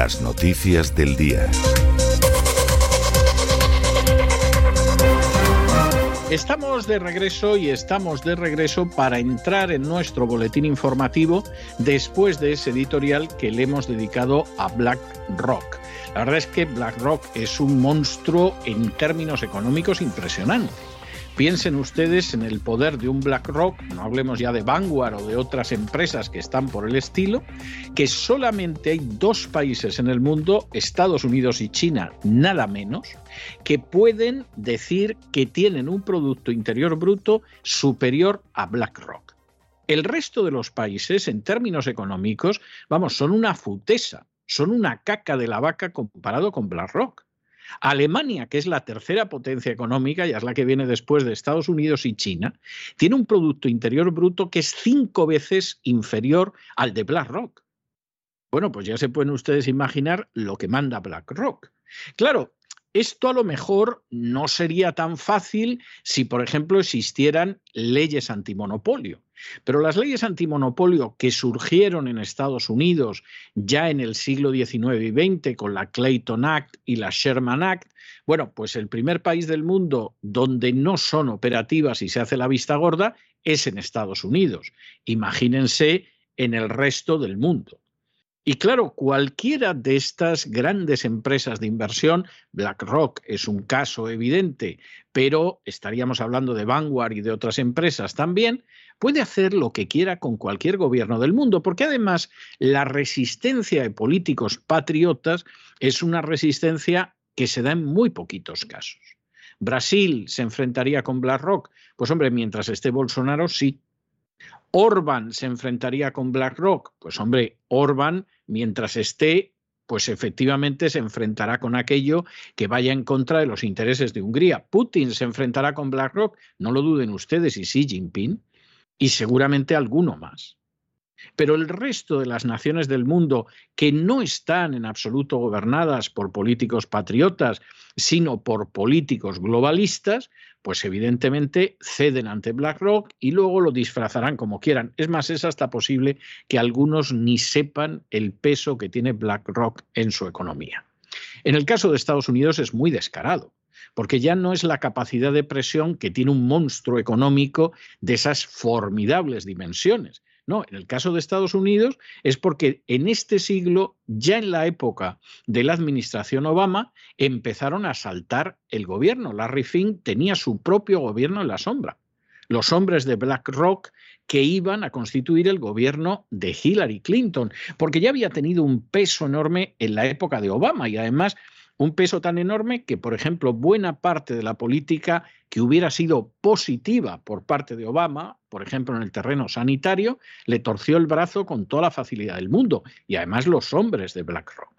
Las noticias del día. Estamos de regreso y estamos de regreso para entrar en nuestro boletín informativo después de ese editorial que le hemos dedicado a BlackRock. La verdad es que BlackRock es un monstruo en términos económicos impresionante. Piensen ustedes en el poder de un BlackRock, no hablemos ya de Vanguard o de otras empresas que están por el estilo, que solamente hay dos países en el mundo, Estados Unidos y China, nada menos, que pueden decir que tienen un Producto Interior Bruto superior a BlackRock. El resto de los países, en términos económicos, vamos, son una futesa, son una caca de la vaca comparado con BlackRock. Alemania, que es la tercera potencia económica, y es la que viene después de Estados Unidos y China, tiene un Producto Interior Bruto que es cinco veces inferior al de BlackRock. Bueno, pues ya se pueden ustedes imaginar lo que manda BlackRock. Claro, esto a lo mejor no sería tan fácil si, por ejemplo, existieran leyes antimonopolio. Pero las leyes antimonopolio que surgieron en Estados Unidos ya en el siglo XIX y XX con la Clayton Act y la Sherman Act, bueno, pues el primer país del mundo donde no son operativas y se hace la vista gorda es en Estados Unidos. Imagínense en el resto del mundo. Y claro, cualquiera de estas grandes empresas de inversión, BlackRock es un caso evidente, pero estaríamos hablando de Vanguard y de otras empresas también, puede hacer lo que quiera con cualquier gobierno del mundo, porque además la resistencia de políticos patriotas es una resistencia que se da en muy poquitos casos. Brasil se enfrentaría con BlackRock, pues hombre, mientras esté Bolsonaro sí, Orban se enfrentaría con BlackRock. Pues hombre, Orban, mientras esté pues efectivamente se enfrentará con aquello que vaya en contra de los intereses de Hungría. Putin se enfrentará con BlackRock, no lo duden ustedes, y Xi Jinping, y seguramente alguno más. Pero el resto de las naciones del mundo que no están en absoluto gobernadas por políticos patriotas, sino por políticos globalistas, pues evidentemente ceden ante BlackRock y luego lo disfrazarán como quieran. Es más, es hasta posible que algunos ni sepan el peso que tiene BlackRock en su economía. En el caso de Estados Unidos es muy descarado porque ya no es la capacidad de presión que tiene un monstruo económico de esas formidables dimensiones, no, en el caso de Estados Unidos es porque en este siglo, ya en la época de la administración Obama, empezaron a saltar el gobierno. Larry Fink tenía su propio gobierno en la sombra. Los hombres de BlackRock que iban a constituir el gobierno de Hillary Clinton, porque ya había tenido un peso enorme en la época de Obama y además un peso tan enorme que, por ejemplo, buena parte de la política que hubiera sido positiva por parte de Obama, por ejemplo, en el terreno sanitario, le torció el brazo con toda la facilidad del mundo, y además los hombres de BlackRock.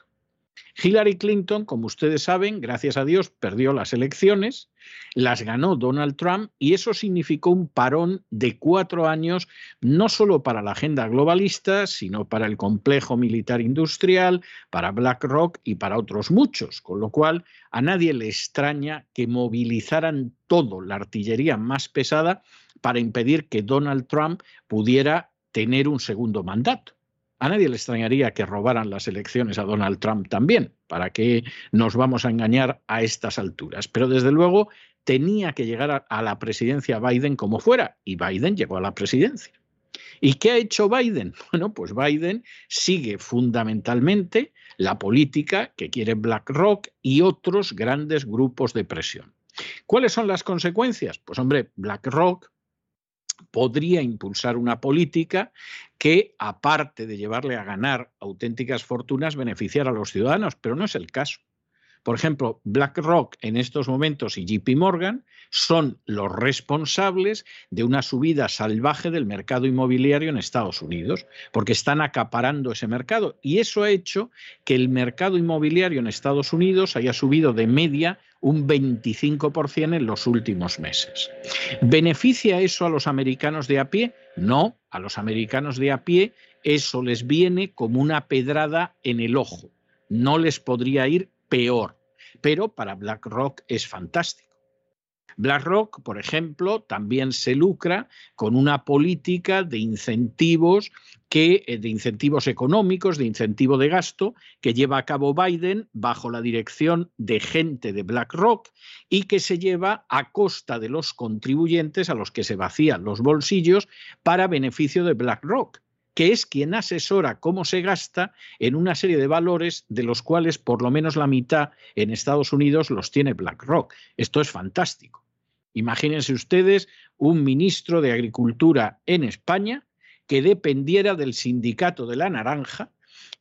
Hillary Clinton, como ustedes saben, gracias a Dios, perdió las elecciones, las ganó Donald Trump y eso significó un parón de cuatro años, no solo para la agenda globalista, sino para el complejo militar industrial, para BlackRock y para otros muchos, con lo cual a nadie le extraña que movilizaran todo, la artillería más pesada, para impedir que Donald Trump pudiera tener un segundo mandato. A nadie le extrañaría que robaran las elecciones a Donald Trump también, para que nos vamos a engañar a estas alturas. Pero desde luego tenía que llegar a, la presidencia Biden como fuera, y Biden llegó a la presidencia. ¿Y qué ha hecho Biden? Bueno, pues Biden sigue fundamentalmente la política que quiere BlackRock y otros grandes grupos de presión. ¿Cuáles son las consecuencias? Pues hombre, BlackRock podría impulsar una política que, aparte de llevarle a ganar auténticas fortunas, beneficiara a los ciudadanos, pero no es el caso. Por ejemplo, BlackRock en estos momentos y JP Morgan son los responsables de una subida salvaje del mercado inmobiliario en Estados Unidos, porque están acaparando ese mercado. Y eso ha hecho que el mercado inmobiliario en Estados Unidos haya subido de media un 25% en los últimos meses. ¿Beneficia eso a los americanos de a pie? No, a los americanos de a pie eso les viene como una pedrada en el ojo. No les podría ir peor, pero para BlackRock es fantástico. BlackRock, por ejemplo, también se lucra con una política de incentivos que, eh, de incentivos económicos, de incentivo de gasto, que lleva a cabo Biden bajo la dirección de gente de BlackRock y que se lleva a costa de los contribuyentes a los que se vacían los bolsillos para beneficio de BlackRock que es quien asesora cómo se gasta en una serie de valores de los cuales por lo menos la mitad en Estados Unidos los tiene BlackRock. Esto es fantástico. Imagínense ustedes un ministro de Agricultura en España que dependiera del sindicato de la naranja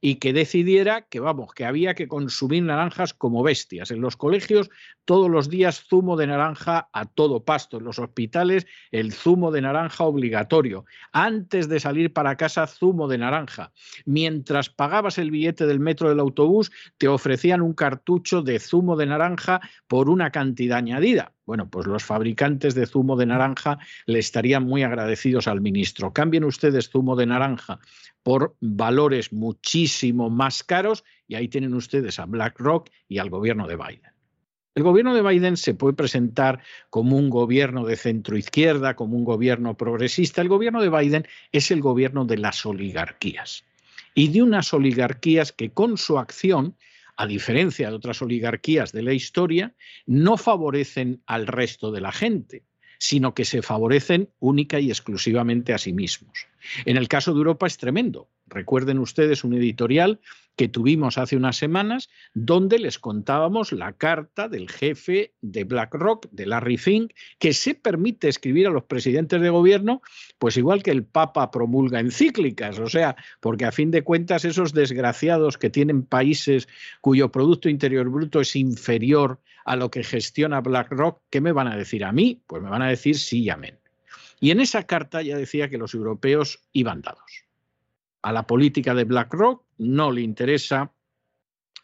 y que decidiera que, vamos, que había que consumir naranjas como bestias. En los colegios todos los días zumo de naranja a todo pasto, en los hospitales el zumo de naranja obligatorio, antes de salir para casa zumo de naranja. Mientras pagabas el billete del metro del autobús, te ofrecían un cartucho de zumo de naranja por una cantidad añadida. Bueno, pues los fabricantes de zumo de naranja le estarían muy agradecidos al ministro. Cambien ustedes zumo de naranja por valores muchísimo más caros y ahí tienen ustedes a BlackRock y al gobierno de Biden. El gobierno de Biden se puede presentar como un gobierno de centro izquierda, como un gobierno progresista. El gobierno de Biden es el gobierno de las oligarquías y de unas oligarquías que con su acción, a diferencia de otras oligarquías de la historia, no favorecen al resto de la gente, sino que se favorecen única y exclusivamente a sí mismos. En el caso de Europa es tremendo. Recuerden ustedes un editorial que tuvimos hace unas semanas donde les contábamos la carta del jefe de BlackRock, de Larry Fink, que se permite escribir a los presidentes de gobierno, pues igual que el Papa promulga encíclicas, o sea, porque a fin de cuentas esos desgraciados que tienen países cuyo Producto Interior Bruto es inferior a lo que gestiona BlackRock, ¿qué me van a decir a mí? Pues me van a decir sí y amén. Y en esa carta ya decía que los europeos iban dados. A la política de BlackRock no le interesa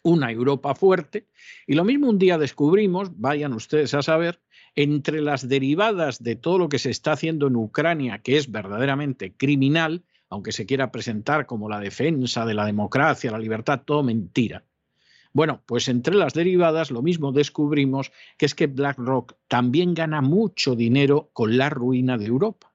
una Europa fuerte. Y lo mismo un día descubrimos, vayan ustedes a saber, entre las derivadas de todo lo que se está haciendo en Ucrania, que es verdaderamente criminal, aunque se quiera presentar como la defensa de la democracia, la libertad, todo mentira. Bueno, pues entre las derivadas lo mismo descubrimos que es que BlackRock también gana mucho dinero con la ruina de Europa.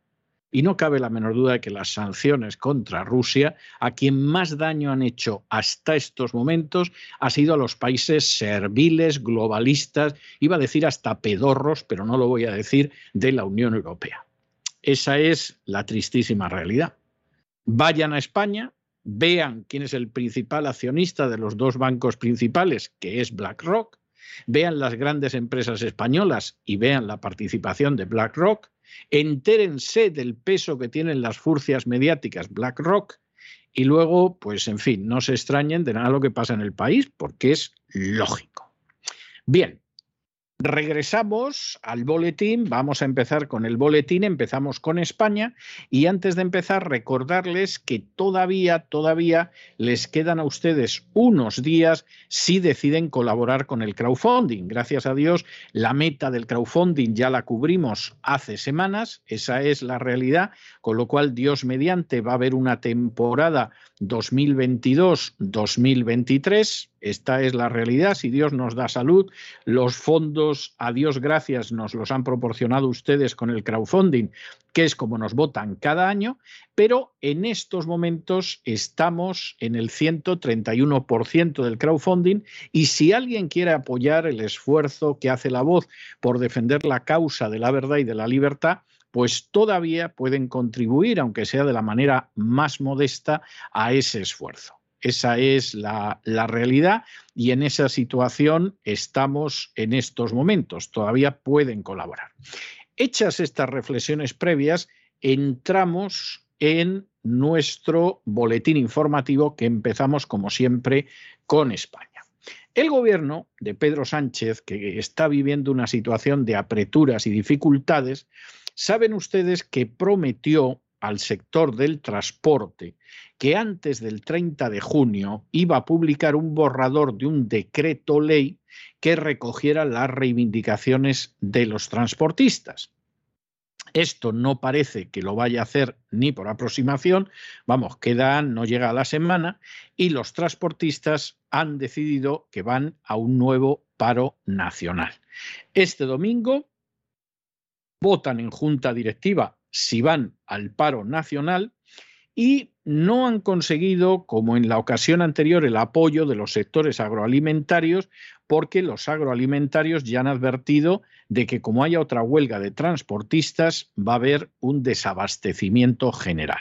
Y no cabe la menor duda de que las sanciones contra Rusia, a quien más daño han hecho hasta estos momentos, ha sido a los países serviles, globalistas, iba a decir hasta pedorros, pero no lo voy a decir, de la Unión Europea. Esa es la tristísima realidad. Vayan a España, vean quién es el principal accionista de los dos bancos principales, que es BlackRock, vean las grandes empresas españolas y vean la participación de BlackRock, entérense del peso que tienen las furcias mediáticas BlackRock y luego, pues en fin, no se extrañen de nada lo que pasa en el país, porque es lógico. Bien, Regresamos al boletín, vamos a empezar con el boletín, empezamos con España. Y antes de empezar recordarles que todavía, todavía les quedan a ustedes unos días si deciden colaborar con el crowdfunding. Gracias a Dios, la meta del crowdfunding ya la cubrimos hace semanas, esa es la realidad, con lo cual Dios mediante va a haber una temporada 2022-2023 esta es la realidad. Si Dios nos da salud, los fondos, a Dios gracias, nos los han proporcionado ustedes con el crowdfunding, que es como nos votan cada año, pero en estos momentos estamos en el 131% del crowdfunding y si alguien quiere apoyar el esfuerzo que hace la voz por defender la causa de la verdad y de la libertad, pues todavía pueden contribuir, aunque sea de la manera más modesta, a ese esfuerzo. Esa es la, realidad y en esa situación estamos en estos momentos. Todavía pueden colaborar. Hechas estas reflexiones previas, entramos en nuestro boletín informativo que empezamos, como siempre, con España. El gobierno de Pedro Sánchez, que está viviendo una situación de apreturas y dificultades, saben ustedes que prometió al sector del transporte que antes del 30 de junio iba a publicar un borrador de un decreto ley que recogiera las reivindicaciones de los transportistas. Esto no parece que lo vaya a hacer ni por aproximación, vamos, queda, no llega a la semana, y los transportistas han decidido que van a un nuevo paro nacional. Este domingo votan en junta directiva si van al paro nacional y no han conseguido, como en la ocasión anterior, el apoyo de los sectores agroalimentarios, porque los agroalimentarios ya han advertido de que como haya otra huelga de transportistas, va a haber un desabastecimiento general.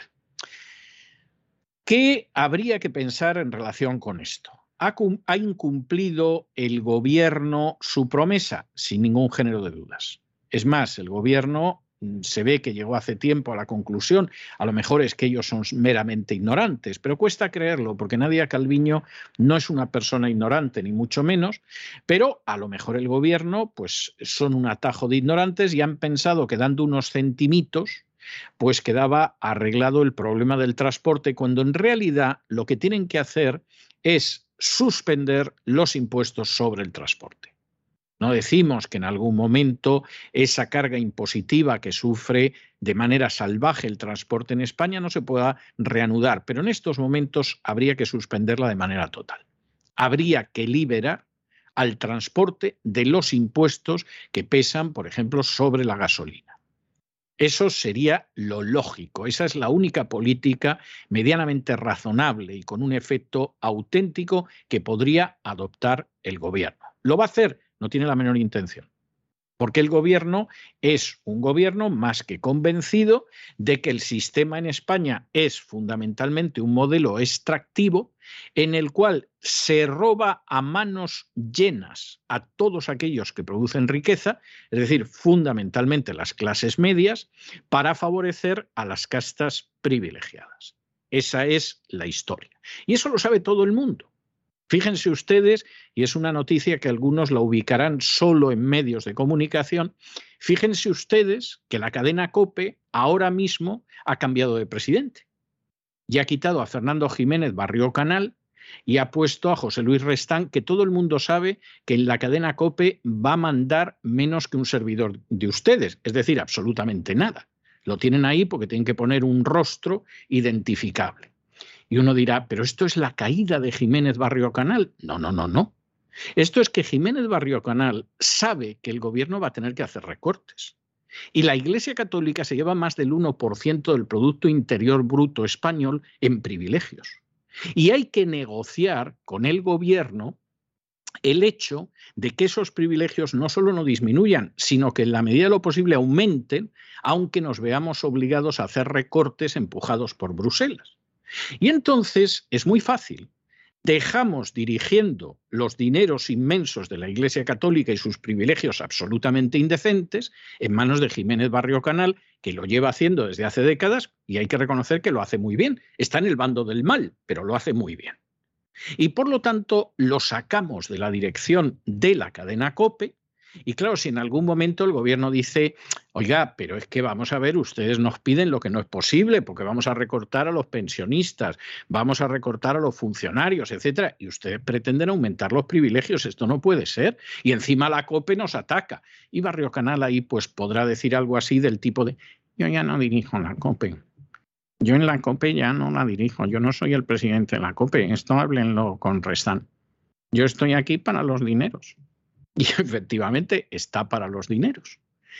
¿Qué habría que pensar en relación con esto? ¿Ha, incumplido el gobierno su promesa? Sin ningún género de dudas. Es más, el gobierno Mm, se ve que llegó hace tiempo a la conclusión, a lo mejor es que ellos son meramente ignorantes, pero cuesta creerlo porque Nadia Calviño no es una persona ignorante, ni mucho menos, pero a lo mejor el gobierno pues son un atajo de ignorantes y han pensado que dando unos centimitos pues quedaba arreglado el problema del transporte, cuando en realidad lo que tienen que hacer es suspender los impuestos sobre el transporte. No decimos que en algún momento esa carga impositiva que sufre de manera salvaje el transporte en España no se pueda reanudar, pero en estos momentos habría que suspenderla de manera total. Habría que liberar al transporte de los impuestos que pesan, por ejemplo, sobre la gasolina. Eso sería lo lógico. Esa es la única política medianamente razonable y con un efecto auténtico que podría adoptar el gobierno. ¿Lo va a hacer? No tiene la menor intención. Porque el gobierno es un gobierno más que convencido de que el sistema en España es fundamentalmente un modelo extractivo en el cual se roba a manos llenas a todos aquellos que producen riqueza, es decir, fundamentalmente las clases medias, para favorecer a las castas privilegiadas. Esa es la historia. Y eso lo sabe todo el mundo. Fíjense ustedes, y es una noticia que algunos la ubicarán solo en medios de comunicación, fíjense ustedes que la cadena COPE ahora mismo ha cambiado de presidente y ha quitado a Fernando Jiménez Barrio Canal y ha puesto a José Luis Restán, que todo el mundo sabe que en la cadena COPE va a mandar menos que un servidor de ustedes, es decir, absolutamente nada. Lo tienen ahí porque tienen que poner un rostro identificable. Y uno dirá, pero esto es la caída de Jiménez Barrio Canal. No, no, no, no. Esto es que Jiménez Barrio Canal sabe que el gobierno va a tener que hacer recortes. Y la Iglesia Católica se lleva más del 1% del Producto Interior Bruto español en privilegios. Y hay que negociar con el gobierno el hecho de que esos privilegios no solo no disminuyan, sino que en la medida de lo posible aumenten, aunque nos veamos obligados a hacer recortes empujados por Bruselas. Y entonces es muy fácil dejamos dirigiendo los dineros inmensos de la Iglesia Católica y sus privilegios absolutamente indecentes en manos de Jiménez Barrio Canal, que lo lleva haciendo desde hace décadas y hay que reconocer que lo hace muy bien. Está en el bando del mal, pero lo hace muy bien. Y por lo tanto lo sacamos de la dirección de la cadena COPE y claro, si en algún momento el gobierno dice, oiga, pero es que vamos a ver, ustedes nos piden lo que no es posible, porque vamos a recortar a los pensionistas, vamos a recortar a los funcionarios, etcétera, y ustedes pretenden aumentar los privilegios, esto no puede ser. Y encima la COPE nos ataca. Y Barrio Canal ahí pues podrá decir algo así del tipo de, yo ya no dirijo la COPE. Yo en la COPE ya no la dirijo, yo no soy el presidente de la COPE, esto háblenlo con Restán. Yo estoy aquí para los dineros. Y efectivamente está para los dineros.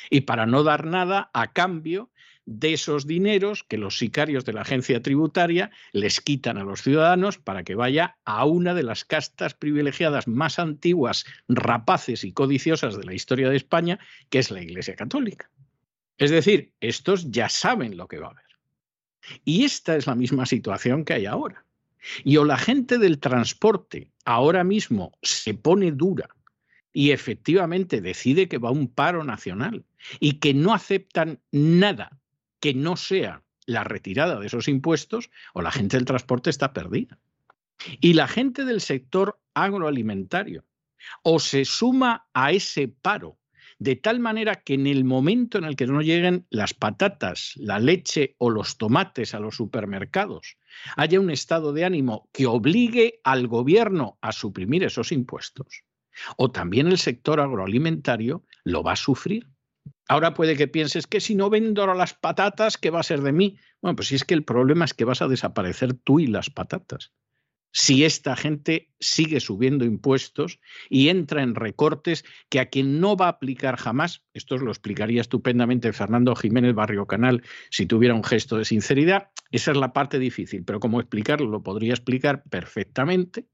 Y para no dar nada a cambio de esos dineros que los sicarios de la agencia tributaria les quitan a los ciudadanos para que vaya a una de las castas privilegiadas más antiguas, rapaces y codiciosas de la historia de España, que es la Iglesia Católica. Es decir, estos ya saben lo que va a haber. Y esta es la misma situación que hay ahora. Y o la gente del transporte ahora mismo se pone dura y efectivamente decide que va a un paro nacional y que no aceptan nada que no sea la retirada de esos impuestos, o la gente del transporte está perdida. Y la gente del sector agroalimentario o se suma a ese paro de tal manera que en el momento en el que no lleguen las patatas, la leche o los tomates a los supermercados, haya un estado de ánimo que obligue al gobierno a suprimir esos impuestos, o también el sector agroalimentario lo va a sufrir. Ahora puede que pienses que si no vendo las patatas, ¿qué va a ser de mí? Bueno, pues si es que el problema es que vas a desaparecer tú y las patatas. Si esta gente sigue subiendo impuestos y entra en recortes que a quien no va a aplicar jamás, esto lo explicaría estupendamente Fernando Jiménez Barrio Canal si tuviera un gesto de sinceridad, esa es la parte difícil, pero como explicarlo lo podría explicar perfectamente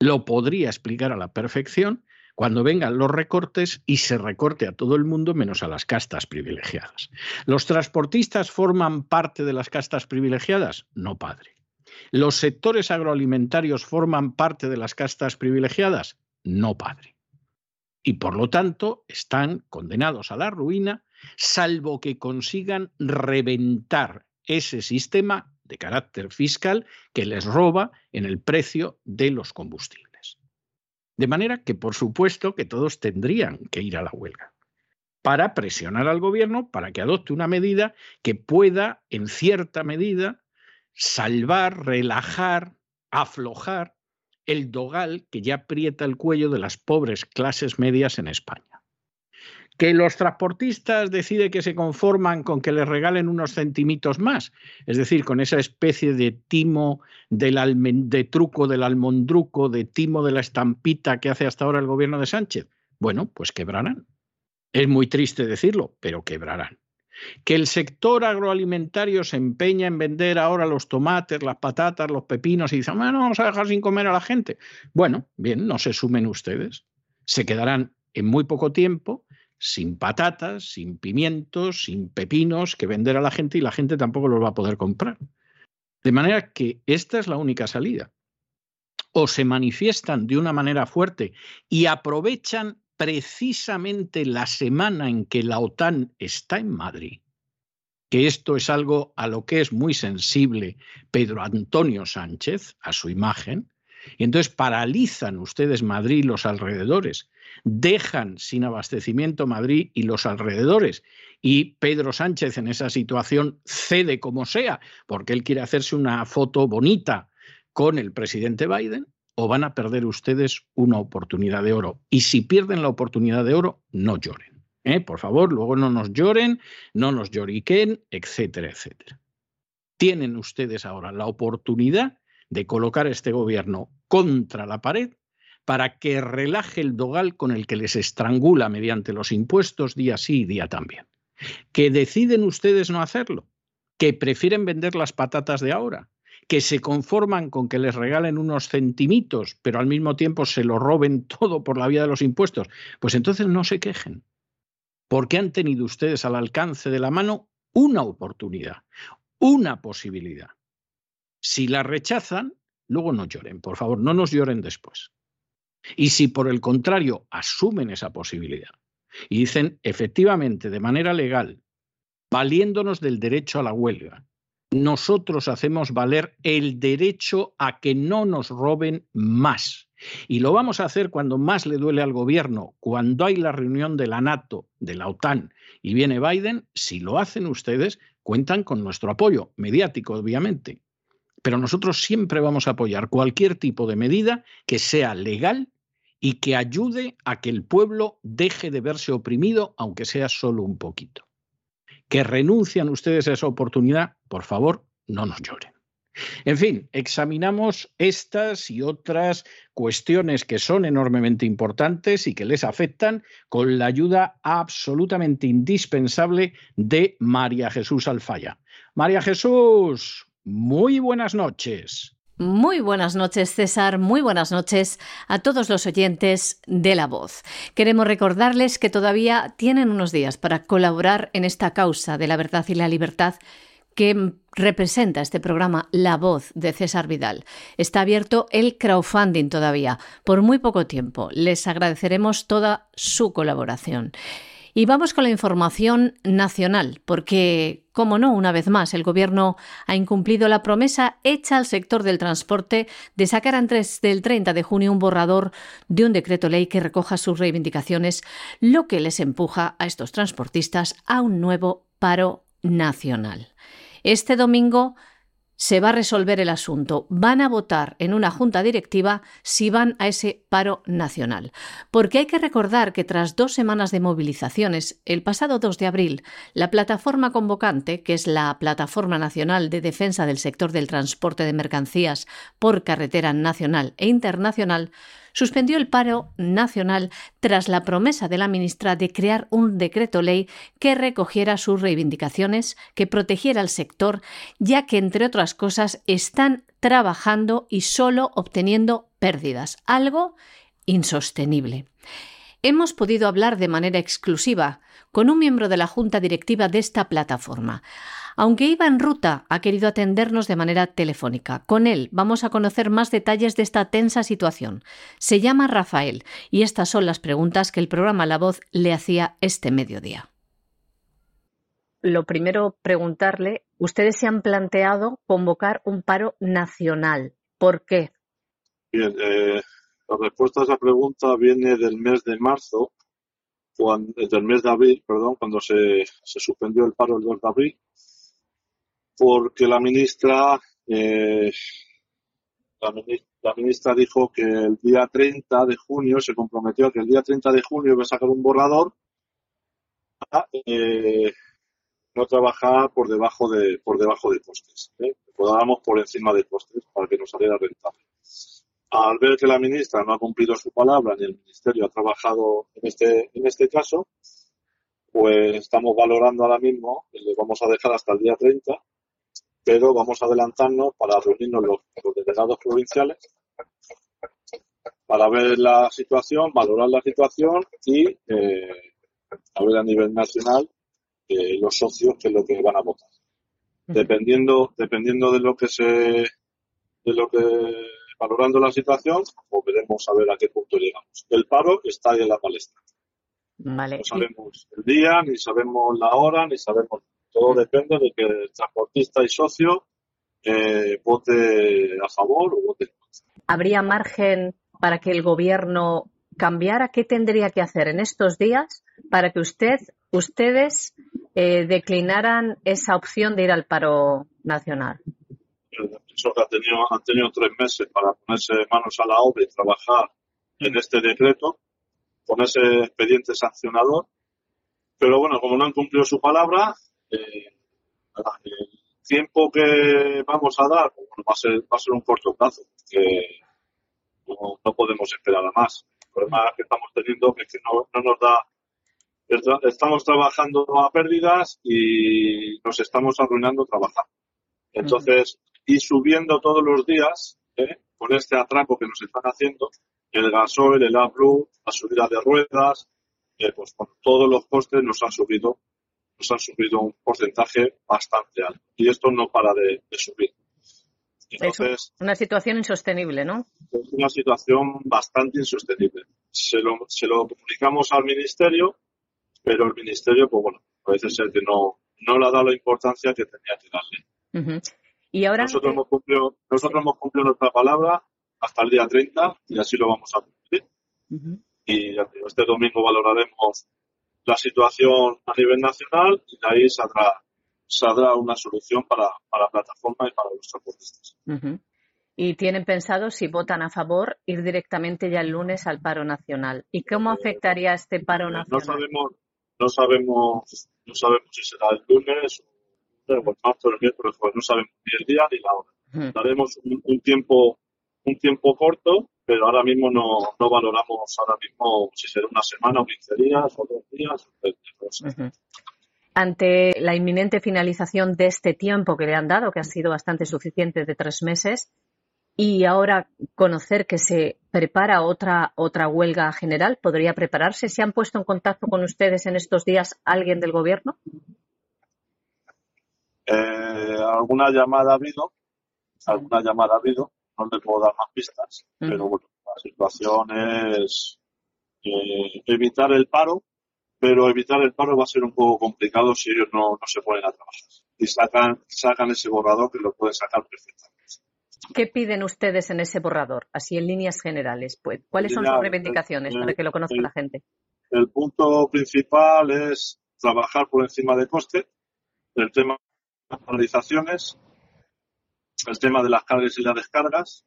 lo podría explicar a la perfección cuando vengan los recortes y se recorte a todo el mundo menos a las castas privilegiadas. ¿Los transportistas forman parte de las castas privilegiadas? No, padre. ¿Los sectores agroalimentarios forman parte de las castas privilegiadas? No, padre. Y por lo tanto están condenados a la ruina, salvo que consigan reventar ese sistema de carácter fiscal que les roba en el precio de los combustibles. De manera que, por supuesto, que todos tendrían que ir a la huelga para presionar al gobierno para que adopte una medida que pueda, en cierta medida, salvar, relajar, aflojar el dogal que ya aprieta el cuello de las pobres clases medias en España que los transportistas deciden que se conforman con que les regalen unos centimitos más, es decir, con esa especie de timo del de truco del almondruco, de timo de la estampita que hace hasta ahora el gobierno de Sánchez. Bueno, pues quebrarán. Es muy triste decirlo, pero quebrarán. Que el sector agroalimentario se empeña en vender ahora los tomates, las patatas, los pepinos y dicen, bueno, vamos a dejar sin comer a la gente. Bueno, bien, no se sumen ustedes. Se quedarán en muy poco tiempo sin patatas, sin pimientos, sin pepinos que vender a la gente y la gente tampoco los va a poder comprar. De manera que esta es la única salida. O se manifiestan de una manera fuerte y aprovechan precisamente la semana en que la OTAN está en Madrid, que esto es algo a lo que es muy sensible Pedro Antonio Sánchez, a su imagen, y entonces paralizan ustedes Madrid y los alrededores dejan sin abastecimiento Madrid y los alrededores. Y Pedro Sánchez en esa situación cede como sea, porque él quiere hacerse una foto bonita con el presidente Biden o van a perder ustedes una oportunidad de oro. Y si pierden la oportunidad de oro, no lloren. ¿eh? Por favor, luego no nos lloren, no nos lloriquen, etcétera, etcétera. Tienen ustedes ahora la oportunidad de colocar a este gobierno contra la pared para que relaje el dogal con el que les estrangula mediante los impuestos día sí y día también. Que deciden ustedes no hacerlo, que prefieren vender las patatas de ahora, que se conforman con que les regalen unos centimitos, pero al mismo tiempo se lo roben todo por la vía de los impuestos, pues entonces no se quejen, porque han tenido ustedes al alcance de la mano una oportunidad, una posibilidad. Si la rechazan, luego no lloren, por favor, no nos lloren después. Y si por el contrario asumen esa posibilidad y dicen efectivamente de manera legal, valiéndonos del derecho a la huelga, nosotros hacemos valer el derecho a que no nos roben más. Y lo vamos a hacer cuando más le duele al gobierno, cuando hay la reunión de la NATO, de la OTAN, y viene Biden, si lo hacen ustedes, cuentan con nuestro apoyo, mediático obviamente. Pero nosotros siempre vamos a apoyar cualquier tipo de medida que sea legal y que ayude a que el pueblo deje de verse oprimido, aunque sea solo un poquito. Que renuncian ustedes a esa oportunidad, por favor, no nos lloren. En fin, examinamos estas y otras cuestiones que son enormemente importantes y que les afectan con la ayuda absolutamente indispensable de María Jesús Alfaya. María Jesús, muy buenas noches. Muy buenas noches, César. Muy buenas noches a todos los oyentes de La Voz. Queremos recordarles que todavía tienen unos días para colaborar en esta causa de la verdad y la libertad que representa este programa La Voz de César Vidal. Está abierto el crowdfunding todavía, por muy poco tiempo. Les agradeceremos toda su colaboración. Y vamos con la información nacional, porque, como no, una vez más, el Gobierno ha incumplido la promesa hecha al sector del transporte de sacar antes del 30 de junio un borrador de un decreto ley que recoja sus reivindicaciones, lo que les empuja a estos transportistas a un nuevo paro nacional. Este domingo se va a resolver el asunto. Van a votar en una junta directiva si van a ese paro nacional. Porque hay que recordar que tras dos semanas de movilizaciones, el pasado 2 de abril, la plataforma convocante, que es la Plataforma Nacional de Defensa del Sector del Transporte de Mercancías por Carretera Nacional e Internacional, suspendió el paro nacional tras la promesa de la ministra de crear un decreto ley que recogiera sus reivindicaciones, que protegiera al sector, ya que, entre otras cosas, están trabajando y solo obteniendo pérdidas, algo insostenible. Hemos podido hablar de manera exclusiva con un miembro de la junta directiva de esta plataforma. Aunque iba en ruta, ha querido atendernos de manera telefónica. Con él vamos a conocer más detalles de esta tensa situación. Se llama Rafael y estas son las preguntas que el programa La Voz le hacía este mediodía. Lo primero, preguntarle, ustedes se han planteado convocar un paro nacional. ¿Por qué? Bien, eh, la respuesta a esa pregunta viene del mes de marzo, del mes de abril, perdón, cuando se, suspendió el paro el 2 de abril porque la ministra, eh, la, ministra dijo que el día 30 de junio se comprometió a que el día 30 de junio iba a sacar un borrador para eh, no trabajar por debajo de por debajo de costes, ¿eh? por encima de costes para que nos saliera rentable. Al ver que la ministra no ha cumplido su palabra ni el ministerio ha trabajado en este en este caso, pues estamos valorando ahora mismo, le vamos a dejar hasta el día 30 pero vamos a adelantarnos para reunirnos los, delegados provinciales para ver la situación, valorar la situación y eh, a ver a nivel nacional eh, los socios qué es lo que van a votar. Dependiendo, dependiendo de lo que se, de lo que, valorando la situación, pues veremos a ver a qué punto llegamos. El paro está ahí en la palestra. Vale. No sabemos el día, ni sabemos la hora, ni sabemos todo depende de que el transportista y socio eh, vote a favor o vote en contra. ¿Habría margen para que el gobierno cambiara? ¿Qué tendría que hacer en estos días para que usted, ustedes eh, declinaran esa opción de ir al paro nacional? Eso que han tenido, han tenido tres meses para ponerse manos a la obra y trabajar en este decreto, con ese expediente sancionador. Pero bueno, como no han cumplido su palabra, eh, el tiempo que vamos a dar pues, va, a ser, va a ser un corto plazo, que no, podemos esperar a más. El problema que estamos teniendo es que no, no nos da estamos trabajando a pérdidas y nos estamos arruinando trabajando. Entonces, y subiendo todos los días, ¿eh? con este atraco que nos están haciendo, el gasoil, el AdBlue, la subida de ruedas, eh, pues con todos los costes nos han subido, nos han subido un porcentaje bastante alto. Y esto no para de, subir. Entonces, es una situación insostenible, ¿no? Es una situación bastante insostenible. Se lo, se lo comunicamos al ministerio, pero el ministerio, pues bueno, parece ser que no, no le ha dado la importancia que tenía que darle. Y ahora nosotros, hemos cumplido, nosotros hemos cumplido nuestra palabra hasta el día 30 y así lo vamos a cumplir. Y ya digo, este domingo valoraremos la situación a nivel nacional y de ahí saldrá, saldrá una solución para, para la plataforma y para los transportistas. Y tienen pensado, si votan a favor, ir directamente ya el lunes al paro nacional. ¿Y cómo afectaría este paro nacional? No sabemos, no sabemos, no sabemos si será el lunes o el miércoles, pues no sabemos ni el día ni la hora. Daremos un, tiempo un tiempo corto, pero ahora mismo no, no valoramos ahora mismo si será una semana o 15 días o dos días. Ante la inminente finalización de este tiempo que le han dado, que ha sido bastante suficiente de tres meses, y ahora conocer que se prepara otra, otra huelga general, ¿podría prepararse? ¿Se han puesto en contacto con ustedes en estos días alguien del gobierno? Eh, alguna llamada ha habido, alguna llamada ha habido, no le puedo dar más pistas, pero bueno, la situación es eh, evitar el paro, pero evitar el paro va a ser un poco complicado si ellos no, no se ponen a trabajar y sacan, sacan ese borrador que lo pueden sacar perfectamente. ¿Qué piden ustedes en ese borrador, así en líneas generales? Pues, ¿Cuáles son sus reivindicaciones para que lo conozca la gente? El punto principal es trabajar por encima de coste, el tema paralizaciones, el tema de las cargas y las descargas,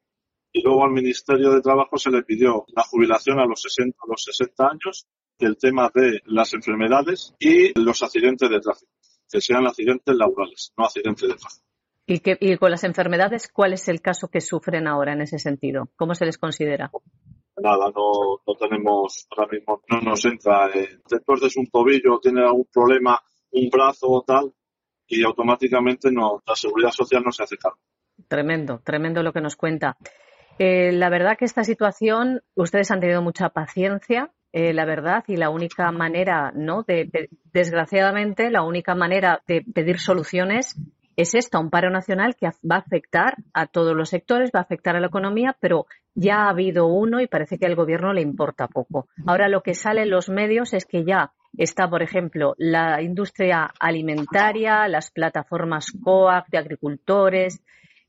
y luego al Ministerio de Trabajo se le pidió la jubilación a los 60, a los 60 años, el tema de las enfermedades y los accidentes de tráfico, que sean accidentes laborales, no accidentes de tráfico. ¿Y, que, y con las enfermedades, cuál es el caso que sufren ahora en ese sentido? ¿Cómo se les considera? Nada, no, no tenemos, ahora mismo no nos entra. Eh, después de un tobillo, tiene algún problema, un brazo o tal, y automáticamente no, la seguridad social no se hace cargo. Tremendo, tremendo lo que nos cuenta. Eh, la verdad que esta situación, ustedes han tenido mucha paciencia, eh, la verdad, y la única manera, ¿no? de, desgraciadamente, la única manera de pedir soluciones es esto, un paro nacional que va a afectar a todos los sectores, va a afectar a la economía, pero ya ha habido uno y parece que al gobierno le importa poco. Ahora lo que sale en los medios es que ya está, por ejemplo, la industria alimentaria, las plataformas COAC de agricultores,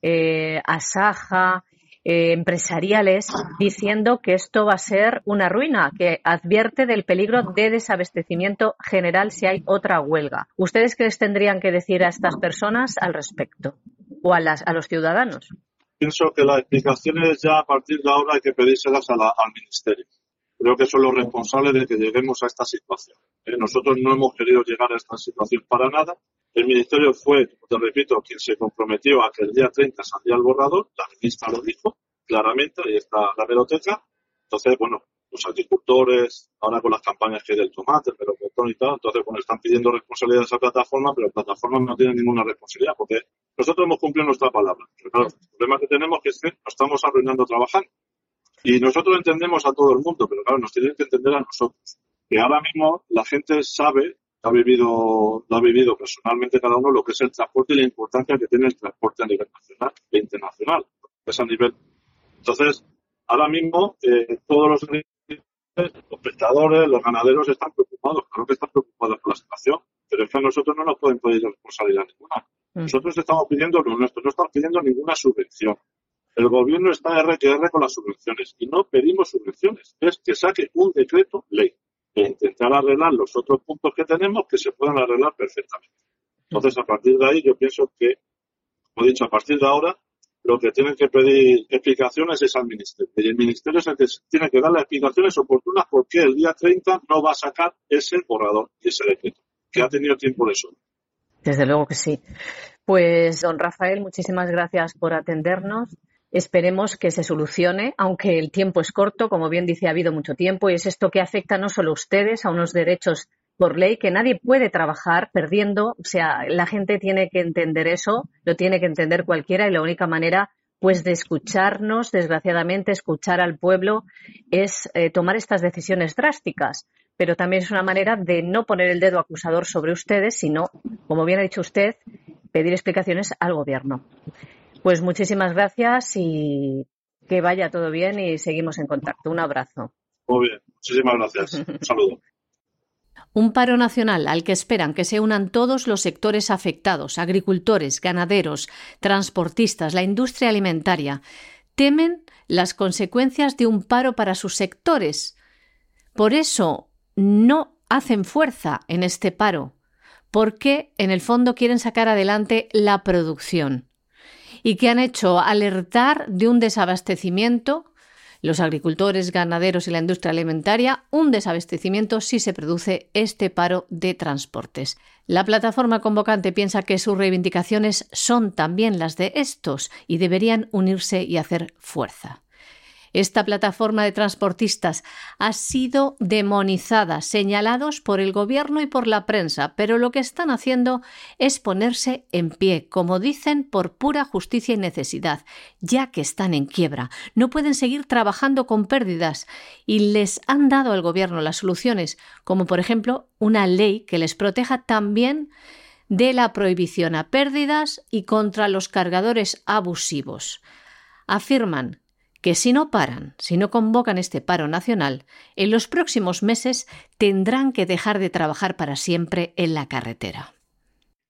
eh, Asaja, eh, empresariales diciendo que esto va a ser una ruina, que advierte del peligro de desabastecimiento general si hay otra huelga. ¿Ustedes qué les tendrían que decir a estas personas al respecto o a, las, a los ciudadanos? Pienso que las explicaciones ya a partir de ahora hay que pedírselas al Ministerio. Creo que son los responsables de que lleguemos a esta situación. Eh, nosotros no hemos querido llegar a esta situación para nada el Ministerio fue, te repito, quien se comprometió a que el día 30 saldría el borrador, la ministra lo dijo claramente, ahí está la biblioteca. Entonces, bueno, los agricultores, ahora con las campañas que hay del tomate, pero botón y tal, entonces, bueno, están pidiendo responsabilidad a esa plataforma, pero la plataforma no tiene ninguna responsabilidad, porque nosotros hemos cumplido nuestra palabra. Pero claro, el problema que tenemos es que nos estamos arruinando trabajando. Y nosotros entendemos a todo el mundo, pero claro, nos tienen que entender a nosotros. Que ahora mismo la gente sabe ha vivido, lo ha vivido personalmente cada uno lo que es el transporte y la importancia que tiene el transporte a nivel nacional e internacional. Pues a nivel. Entonces, ahora mismo eh, todos los, los prestadores, los ganaderos están preocupados, claro que están preocupados por la situación, pero es que a nosotros no nos pueden pedir responsabilidad ninguna. Mm. Nosotros estamos pidiendo lo nuestro, no estamos pidiendo ninguna subvención. El gobierno está R que R con las subvenciones y no pedimos subvenciones, es que saque un decreto ley e intentar arreglar los otros puntos que tenemos que se puedan arreglar perfectamente. Entonces, a partir de ahí, yo pienso que, como he dicho, a partir de ahora, lo que tienen que pedir explicaciones es al Ministerio. Y el Ministerio es el que tiene que dar las explicaciones oportunas porque el día 30 no va a sacar ese borrador y ese decreto, que ha tenido tiempo de eso. Desde luego que sí. Pues, don Rafael, muchísimas gracias por atendernos. Esperemos que se solucione, aunque el tiempo es corto, como bien dice, ha habido mucho tiempo y es esto que afecta no solo a ustedes, a unos derechos por ley que nadie puede trabajar perdiendo. O sea, la gente tiene que entender eso, lo tiene que entender cualquiera y la única manera pues de escucharnos, desgraciadamente, escuchar al pueblo es eh, tomar estas decisiones drásticas. Pero también es una manera de no poner el dedo acusador sobre ustedes, sino, como bien ha dicho usted, pedir explicaciones al gobierno. Pues muchísimas gracias y que vaya todo bien y seguimos en contacto. Un abrazo. Muy bien, muchísimas gracias. Un saludo. Un paro nacional al que esperan que se unan todos los sectores afectados, agricultores, ganaderos, transportistas, la industria alimentaria. Temen las consecuencias de un paro para sus sectores. Por eso no hacen fuerza en este paro, porque en el fondo quieren sacar adelante la producción. Y que han hecho alertar de un desabastecimiento los agricultores, ganaderos y la industria alimentaria un desabastecimiento si se produce este paro de transportes. La plataforma convocante piensa que sus reivindicaciones son también las de estos y deberían unirse y hacer fuerza. Esta plataforma de transportistas ha sido demonizada, señalados por el gobierno y por la prensa, pero lo que están haciendo es ponerse en pie, como dicen, por pura justicia y necesidad, ya que están en quiebra. No pueden seguir trabajando con pérdidas y les han dado al gobierno las soluciones, como por ejemplo una ley que les proteja también de la prohibición a pérdidas y contra los cargadores abusivos. Afirman que si no paran, si no convocan este paro nacional, en los próximos meses tendrán que dejar de trabajar para siempre en la carretera.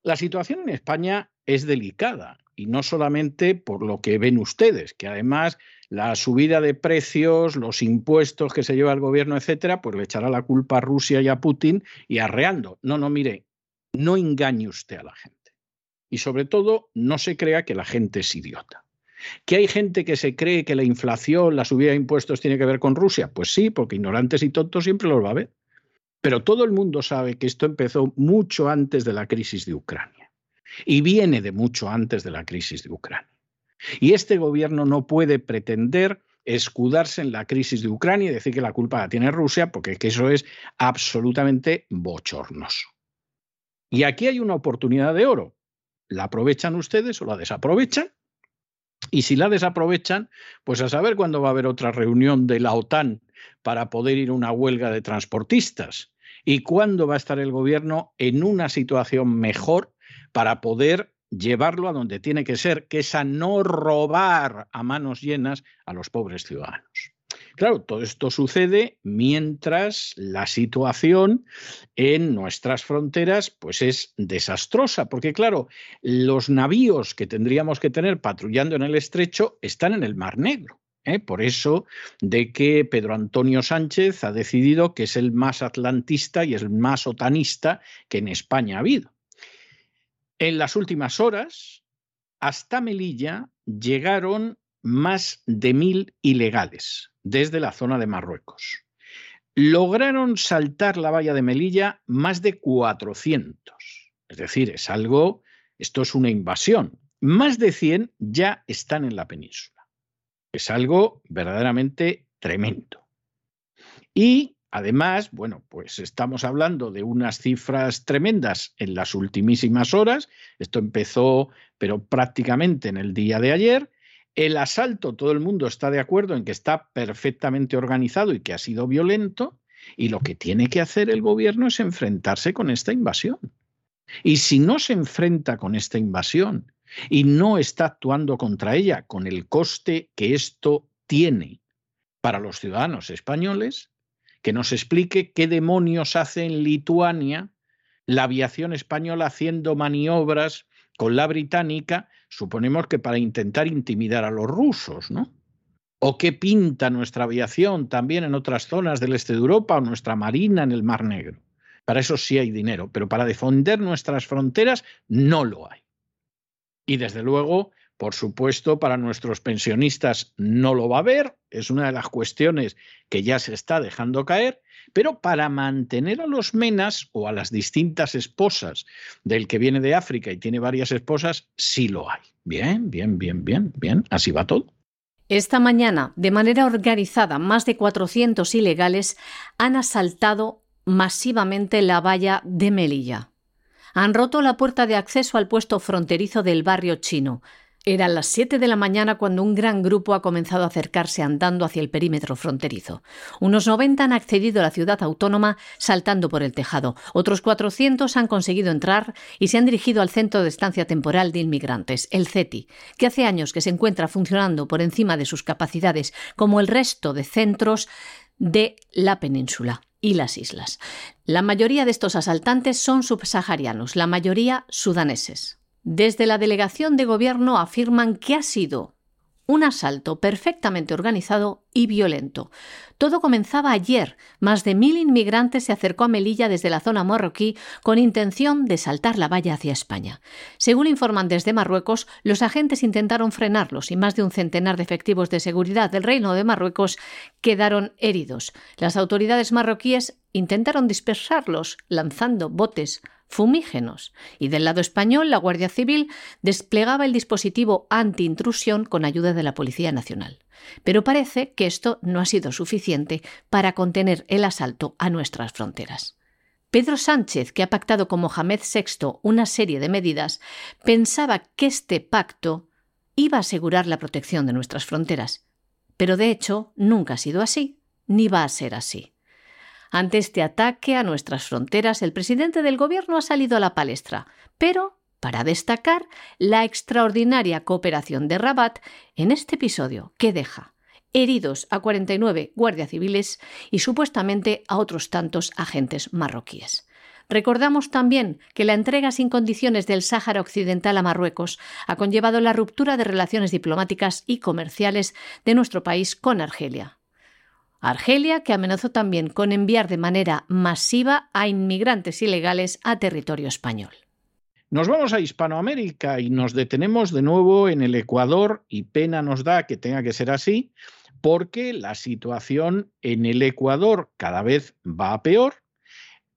La situación en España es delicada y no solamente por lo que ven ustedes, que además la subida de precios, los impuestos que se lleva el gobierno, etcétera, pues le echará la culpa a Rusia y a Putin y arreando. No, no, mire, no engañe usted a la gente. Y sobre todo, no se crea que la gente es idiota. ¿Que hay gente que se cree que la inflación, la subida de impuestos tiene que ver con Rusia? Pues sí, porque ignorantes y tontos siempre los va a ver. Pero todo el mundo sabe que esto empezó mucho antes de la crisis de Ucrania y viene de mucho antes de la crisis de Ucrania. Y este gobierno no puede pretender escudarse en la crisis de Ucrania y decir que la culpa la tiene Rusia, porque eso es absolutamente bochornoso. Y aquí hay una oportunidad de oro. ¿La aprovechan ustedes o la desaprovechan? Y si la desaprovechan, pues a saber cuándo va a haber otra reunión de la OTAN para poder ir a una huelga de transportistas y cuándo va a estar el gobierno en una situación mejor para poder llevarlo a donde tiene que ser, que es a no robar a manos llenas a los pobres ciudadanos. Claro, todo esto sucede mientras la situación en nuestras fronteras pues es desastrosa, porque claro, los navíos que tendríamos que tener patrullando en el estrecho están en el Mar Negro. ¿eh? Por eso de que Pedro Antonio Sánchez ha decidido que es el más atlantista y el más otanista que en España ha habido. En las últimas horas, hasta Melilla llegaron más de mil ilegales desde la zona de Marruecos. Lograron saltar la valla de Melilla más de 400. Es decir, es algo, esto es una invasión. Más de 100 ya están en la península. Es algo verdaderamente tremendo. Y además, bueno, pues estamos hablando de unas cifras tremendas en las ultimísimas horas. Esto empezó, pero prácticamente en el día de ayer. El asalto, todo el mundo está de acuerdo en que está perfectamente organizado y que ha sido violento, y lo que tiene que hacer el gobierno es enfrentarse con esta invasión. Y si no se enfrenta con esta invasión y no está actuando contra ella con el coste que esto tiene para los ciudadanos españoles, que nos explique qué demonios hace en Lituania la aviación española haciendo maniobras con la británica suponemos que para intentar intimidar a los rusos, ¿no? ¿O qué pinta nuestra aviación también en otras zonas del este de Europa o nuestra marina en el Mar Negro? Para eso sí hay dinero, pero para defender nuestras fronteras no lo hay. Y desde luego, Por supuesto, para nuestros pensionistas no lo va a haber, es una de las cuestiones que ya se está dejando caer, pero para mantener a los menas o a las distintas esposas del que viene de África y tiene varias esposas, sí lo hay. Bien, bien, bien, bien, bien, así va todo. Esta mañana, de manera organizada, más de 400 ilegales han asaltado masivamente la valla de Melilla. Han roto la puerta de acceso al puesto fronterizo del barrio chino, eran las 7 de la mañana cuando un gran grupo ha comenzado a acercarse andando hacia el perímetro fronterizo. Unos 90 han accedido a la ciudad autónoma saltando por el tejado. Otros 400 han conseguido entrar y se han dirigido al Centro de Estancia Temporal de Inmigrantes, el CETI, que hace años que se encuentra funcionando por encima de sus capacidades, como el resto de centros de la península y las islas. La mayoría de estos asaltantes son subsaharianos, la mayoría sudaneses. Desde la delegación de gobierno afirman que ha sido un asalto perfectamente organizado y violento. Todo comenzaba ayer. Más de mil inmigrantes se acercó a Melilla desde la zona marroquí con intención de saltar la valla hacia España. Según informan desde Marruecos, los agentes intentaron frenarlos y más de un centenar de efectivos de seguridad del Reino de Marruecos quedaron heridos. Las autoridades marroquíes intentaron dispersarlos lanzando botes fumígenos. Y del lado español, la Guardia Civil desplegaba el dispositivo anti-intrusión con ayuda de la Policía Nacional. Pero parece que esto no ha sido suficiente para contener el asalto a nuestras fronteras. Pedro Sánchez, que ha pactado con Mohamed VI una serie de medidas, pensaba que este pacto iba a asegurar la protección de nuestras fronteras. Pero de hecho nunca ha sido así, ni va a ser así. Ante este ataque a nuestras fronteras, el presidente del Gobierno ha salido a la palestra, pero para destacar la extraordinaria cooperación de Rabat en este episodio que deja heridos a 49 guardias civiles y supuestamente a otros tantos agentes marroquíes. Recordamos también que la entrega sin condiciones del Sáhara Occidental a Marruecos ha conllevado la ruptura de relaciones diplomáticas y comerciales de nuestro país con Argelia. Argelia, que amenazó también con enviar de manera masiva a inmigrantes ilegales a territorio español. Nos vamos a Hispanoamérica y nos detenemos de nuevo en el Ecuador y pena nos da que tenga que ser así porque la situación en el Ecuador cada vez va a peor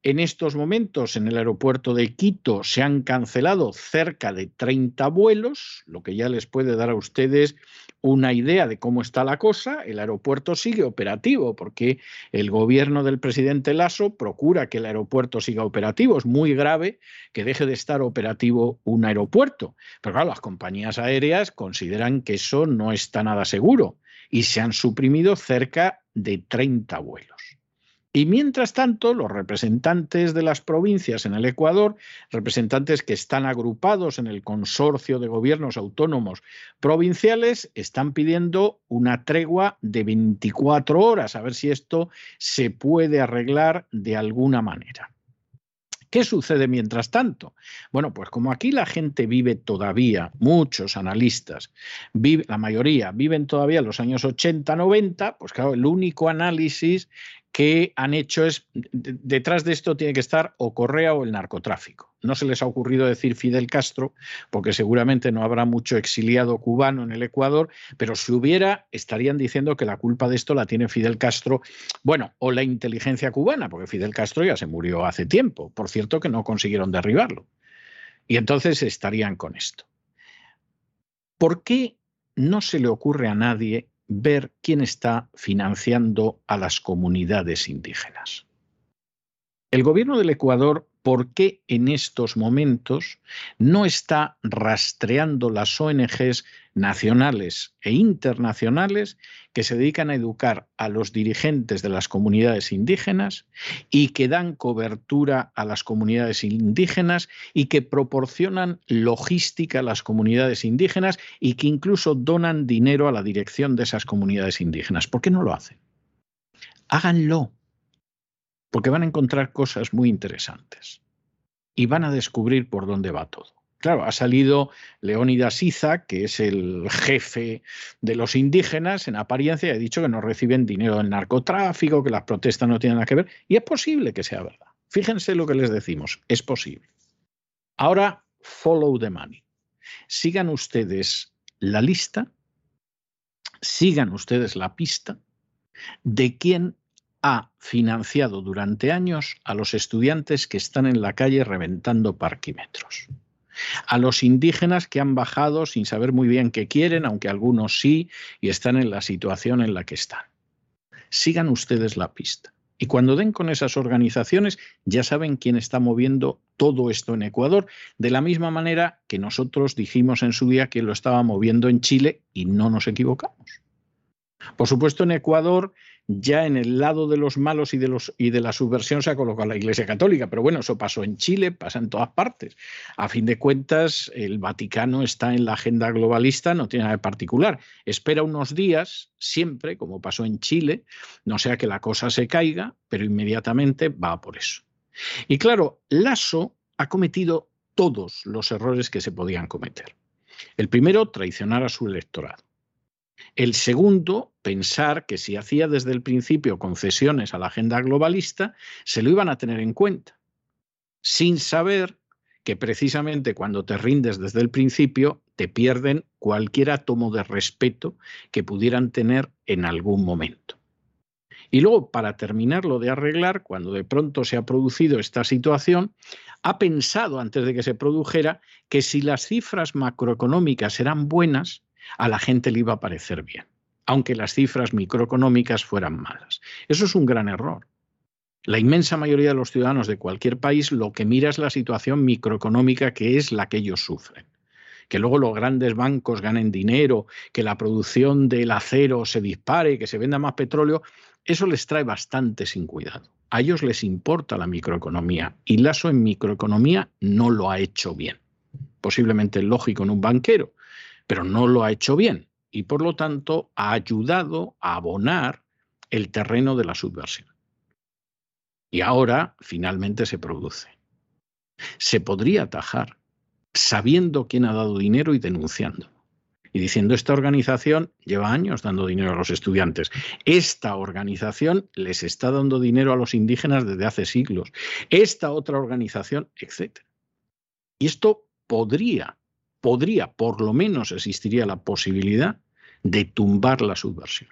en estos momentos en el aeropuerto de Quito se han cancelado cerca de 30 vuelos, lo que ya les puede dar a ustedes una idea de cómo está la cosa. El aeropuerto sigue operativo porque el gobierno del presidente Lasso procura que el aeropuerto siga operativo. Es muy grave que deje de estar operativo un aeropuerto. Pero claro, las compañías aéreas consideran que eso no está nada seguro y se han suprimido cerca de 30 vuelos. Y mientras tanto, los representantes de las provincias en el Ecuador, representantes que están agrupados en el consorcio de gobiernos autónomos provinciales, están pidiendo una tregua de 24 horas, a ver si esto se puede arreglar de alguna manera. ¿Qué sucede mientras tanto? Bueno, pues como aquí la gente vive todavía, muchos analistas, la mayoría viven todavía los años 80, 90, pues claro, el único análisis que han hecho es, detrás de esto tiene que estar o Correa o el narcotráfico. No se les ha ocurrido decir Fidel Castro, porque seguramente no habrá mucho exiliado cubano en el Ecuador, pero si hubiera, estarían diciendo que la culpa de esto la tiene Fidel Castro, bueno, o la inteligencia cubana, porque Fidel Castro ya se murió hace tiempo, por cierto que no consiguieron derribarlo. Y entonces estarían con esto. ¿Por qué no se le ocurre a nadie ver quién está financiando a las comunidades indígenas. El gobierno del Ecuador, ¿por qué en estos momentos no está rastreando las ONGs nacionales e internacionales que se dedican a educar a los dirigentes de las comunidades indígenas y que dan cobertura a las comunidades indígenas y que proporcionan logística a las comunidades indígenas y que incluso donan dinero a la dirección de esas comunidades indígenas. ¿Por qué no lo hacen? Háganlo, porque van a encontrar cosas muy interesantes y van a descubrir por dónde va todo. Claro, ha salido Leónidas Iza, que es el jefe de los indígenas, en apariencia, ha dicho que no reciben dinero del narcotráfico, que las protestas no tienen nada que ver, y es posible que sea verdad. Fíjense lo que les decimos, es posible. Ahora, follow the money. Sigan ustedes la lista, sigan ustedes la pista de quién ha financiado durante años a los estudiantes que están en la calle reventando parquímetros. A los indígenas que han bajado sin saber muy bien qué quieren, aunque algunos sí, y están en la situación en la que están. Sigan ustedes la pista. Y cuando den con esas organizaciones, ya saben quién está moviendo todo esto en Ecuador, de la misma manera que nosotros dijimos en su día que lo estaba moviendo en Chile y no nos equivocamos. Por supuesto, en Ecuador ya en el lado de los malos y de, los, y de la subversión se ha colocado la Iglesia Católica, pero bueno, eso pasó en Chile, pasa en todas partes. A fin de cuentas, el Vaticano está en la agenda globalista, no tiene nada de particular. Espera unos días, siempre, como pasó en Chile, no sea que la cosa se caiga, pero inmediatamente va por eso. Y claro, Lasso ha cometido todos los errores que se podían cometer. El primero, traicionar a su electorado. El segundo, pensar que si hacía desde el principio concesiones a la agenda globalista, se lo iban a tener en cuenta, sin saber que precisamente cuando te rindes desde el principio, te pierden cualquier átomo de respeto que pudieran tener en algún momento. Y luego, para terminarlo de arreglar, cuando de pronto se ha producido esta situación, ha pensado antes de que se produjera que si las cifras macroeconómicas eran buenas, a la gente le iba a parecer bien, aunque las cifras microeconómicas fueran malas. Eso es un gran error. La inmensa mayoría de los ciudadanos de cualquier país lo que mira es la situación microeconómica que es la que ellos sufren. Que luego los grandes bancos ganen dinero, que la producción del acero se dispare, que se venda más petróleo, eso les trae bastante sin cuidado. A ellos les importa la microeconomía y Lasso en microeconomía no lo ha hecho bien. Posiblemente lógico en un banquero, pero no lo ha hecho bien y por lo tanto ha ayudado a abonar el terreno de la subversión. Y ahora finalmente se produce. Se podría atajar sabiendo quién ha dado dinero y denunciando. Y diciendo, esta organización lleva años dando dinero a los estudiantes. Esta organización les está dando dinero a los indígenas desde hace siglos. Esta otra organización, etc. Y esto podría podría, por lo menos existiría la posibilidad de tumbar la subversión.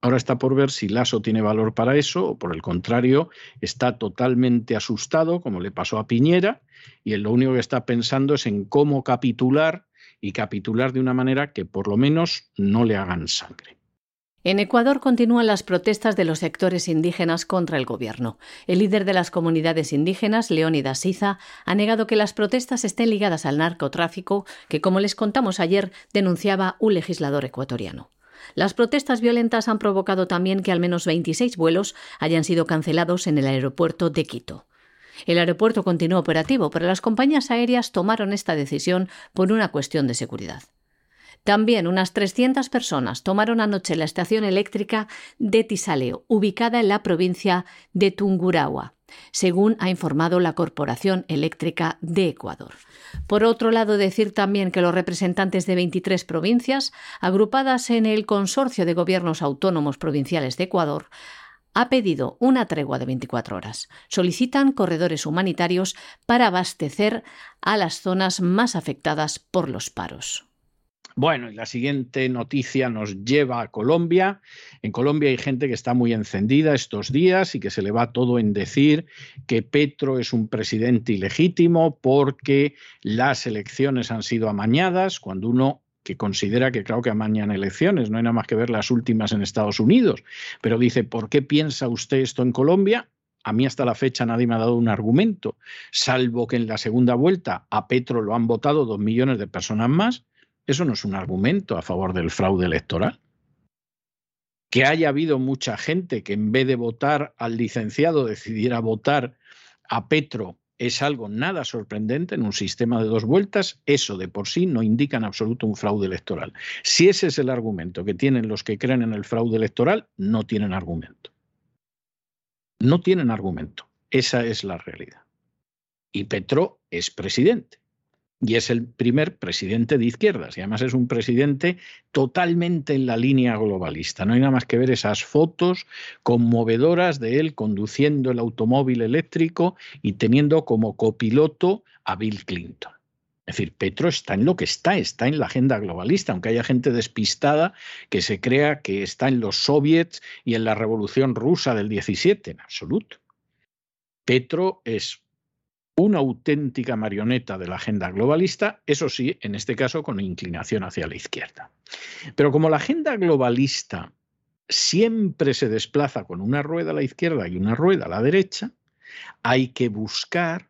Ahora está por ver si Lasso tiene valor para eso o por el contrario está totalmente asustado, como le pasó a Piñera, y lo único que está pensando es en cómo capitular y capitular de una manera que por lo menos no le hagan sangre. En Ecuador continúan las protestas de los sectores indígenas contra el gobierno. El líder de las comunidades indígenas, Leónidas Siza, ha negado que las protestas estén ligadas al narcotráfico, que, como les contamos ayer, denunciaba un legislador ecuatoriano. Las protestas violentas han provocado también que al menos 26 vuelos hayan sido cancelados en el aeropuerto de Quito. El aeropuerto continuó operativo, pero las compañías aéreas tomaron esta decisión por una cuestión de seguridad. También unas 300 personas tomaron anoche la estación eléctrica de Tisaleo, ubicada en la provincia de Tungurahua, según ha informado la Corporación Eléctrica de Ecuador. Por otro lado, decir también que los representantes de 23 provincias, agrupadas en el Consorcio de Gobiernos Autónomos Provinciales de Ecuador, ha pedido una tregua de 24 horas. Solicitan corredores humanitarios para abastecer a las zonas más afectadas por los paros. Bueno, y la siguiente noticia nos lleva a Colombia. En Colombia hay gente que está muy encendida estos días y que se le va todo en decir que Petro es un presidente ilegítimo porque las elecciones han sido amañadas, cuando uno que considera que claro que amañan elecciones, no hay nada más que ver las últimas en Estados Unidos, pero dice, ¿por qué piensa usted esto en Colombia? A mí hasta la fecha nadie me ha dado un argumento, salvo que en la segunda vuelta a Petro lo han votado dos millones de personas más eso no es un argumento a favor del fraude electoral. Que haya habido mucha gente que en vez de votar al licenciado decidiera votar a Petro es algo nada sorprendente en un sistema de dos vueltas, eso de por sí no indica en absoluto un fraude electoral. Si ese es el argumento que tienen los que creen en el fraude electoral, no tienen argumento. No tienen argumento. Esa es la realidad. Y Petro es presidente y es el primer presidente de izquierdas y además es un presidente totalmente en la línea globalista. No hay nada más que ver esas fotos conmovedoras de él conduciendo el automóvil eléctrico y teniendo como copiloto a Bill Clinton. Es decir, Petro está en lo que está, está en la agenda globalista, aunque haya gente despistada que se crea que está en los soviets y en la revolución rusa del 17, en absoluto. Petro es una auténtica marioneta de la agenda globalista, eso sí, en este caso con inclinación hacia la izquierda. Pero como la agenda globalista siempre se desplaza con una rueda a la izquierda y una rueda a la derecha, hay que buscar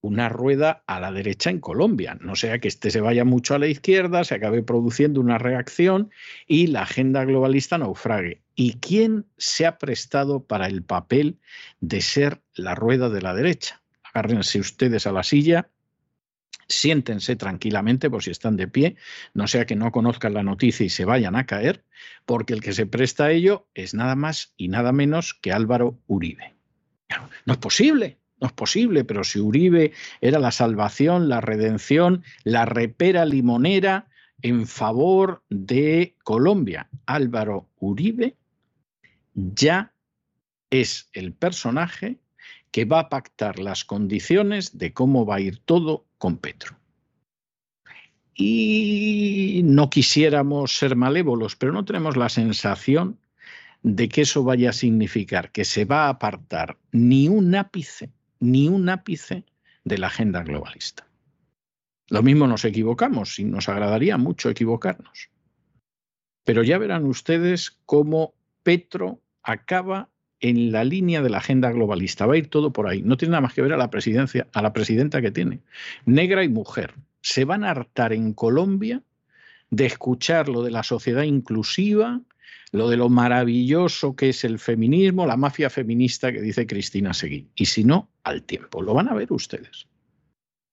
una rueda a la derecha en Colombia, no sea que este se vaya mucho a la izquierda, se acabe produciendo una reacción y la agenda globalista naufrague. ¿Y quién se ha prestado para el papel de ser la rueda de la derecha? Agárrense ustedes a la silla, siéntense tranquilamente por si están de pie, no sea que no conozcan la noticia y se vayan a caer, porque el que se presta a ello es nada más y nada menos que Álvaro Uribe. No es posible, no es posible, pero si Uribe era la salvación, la redención, la repera limonera en favor de Colombia, Álvaro Uribe ya es el personaje que va a pactar las condiciones de cómo va a ir todo con Petro. Y no quisiéramos ser malévolos, pero no tenemos la sensación de que eso vaya a significar que se va a apartar ni un ápice ni un ápice de la agenda globalista. Lo mismo nos equivocamos y nos agradaría mucho equivocarnos. Pero ya verán ustedes cómo Petro acaba en la línea de la agenda globalista. Va a ir todo por ahí. No tiene nada más que ver a la presidencia, a la presidenta que tiene. Negra y mujer. Se van a hartar en Colombia de escuchar lo de la sociedad inclusiva, lo de lo maravilloso que es el feminismo, la mafia feminista que dice Cristina Seguí. Y si no, al tiempo. Lo van a ver ustedes.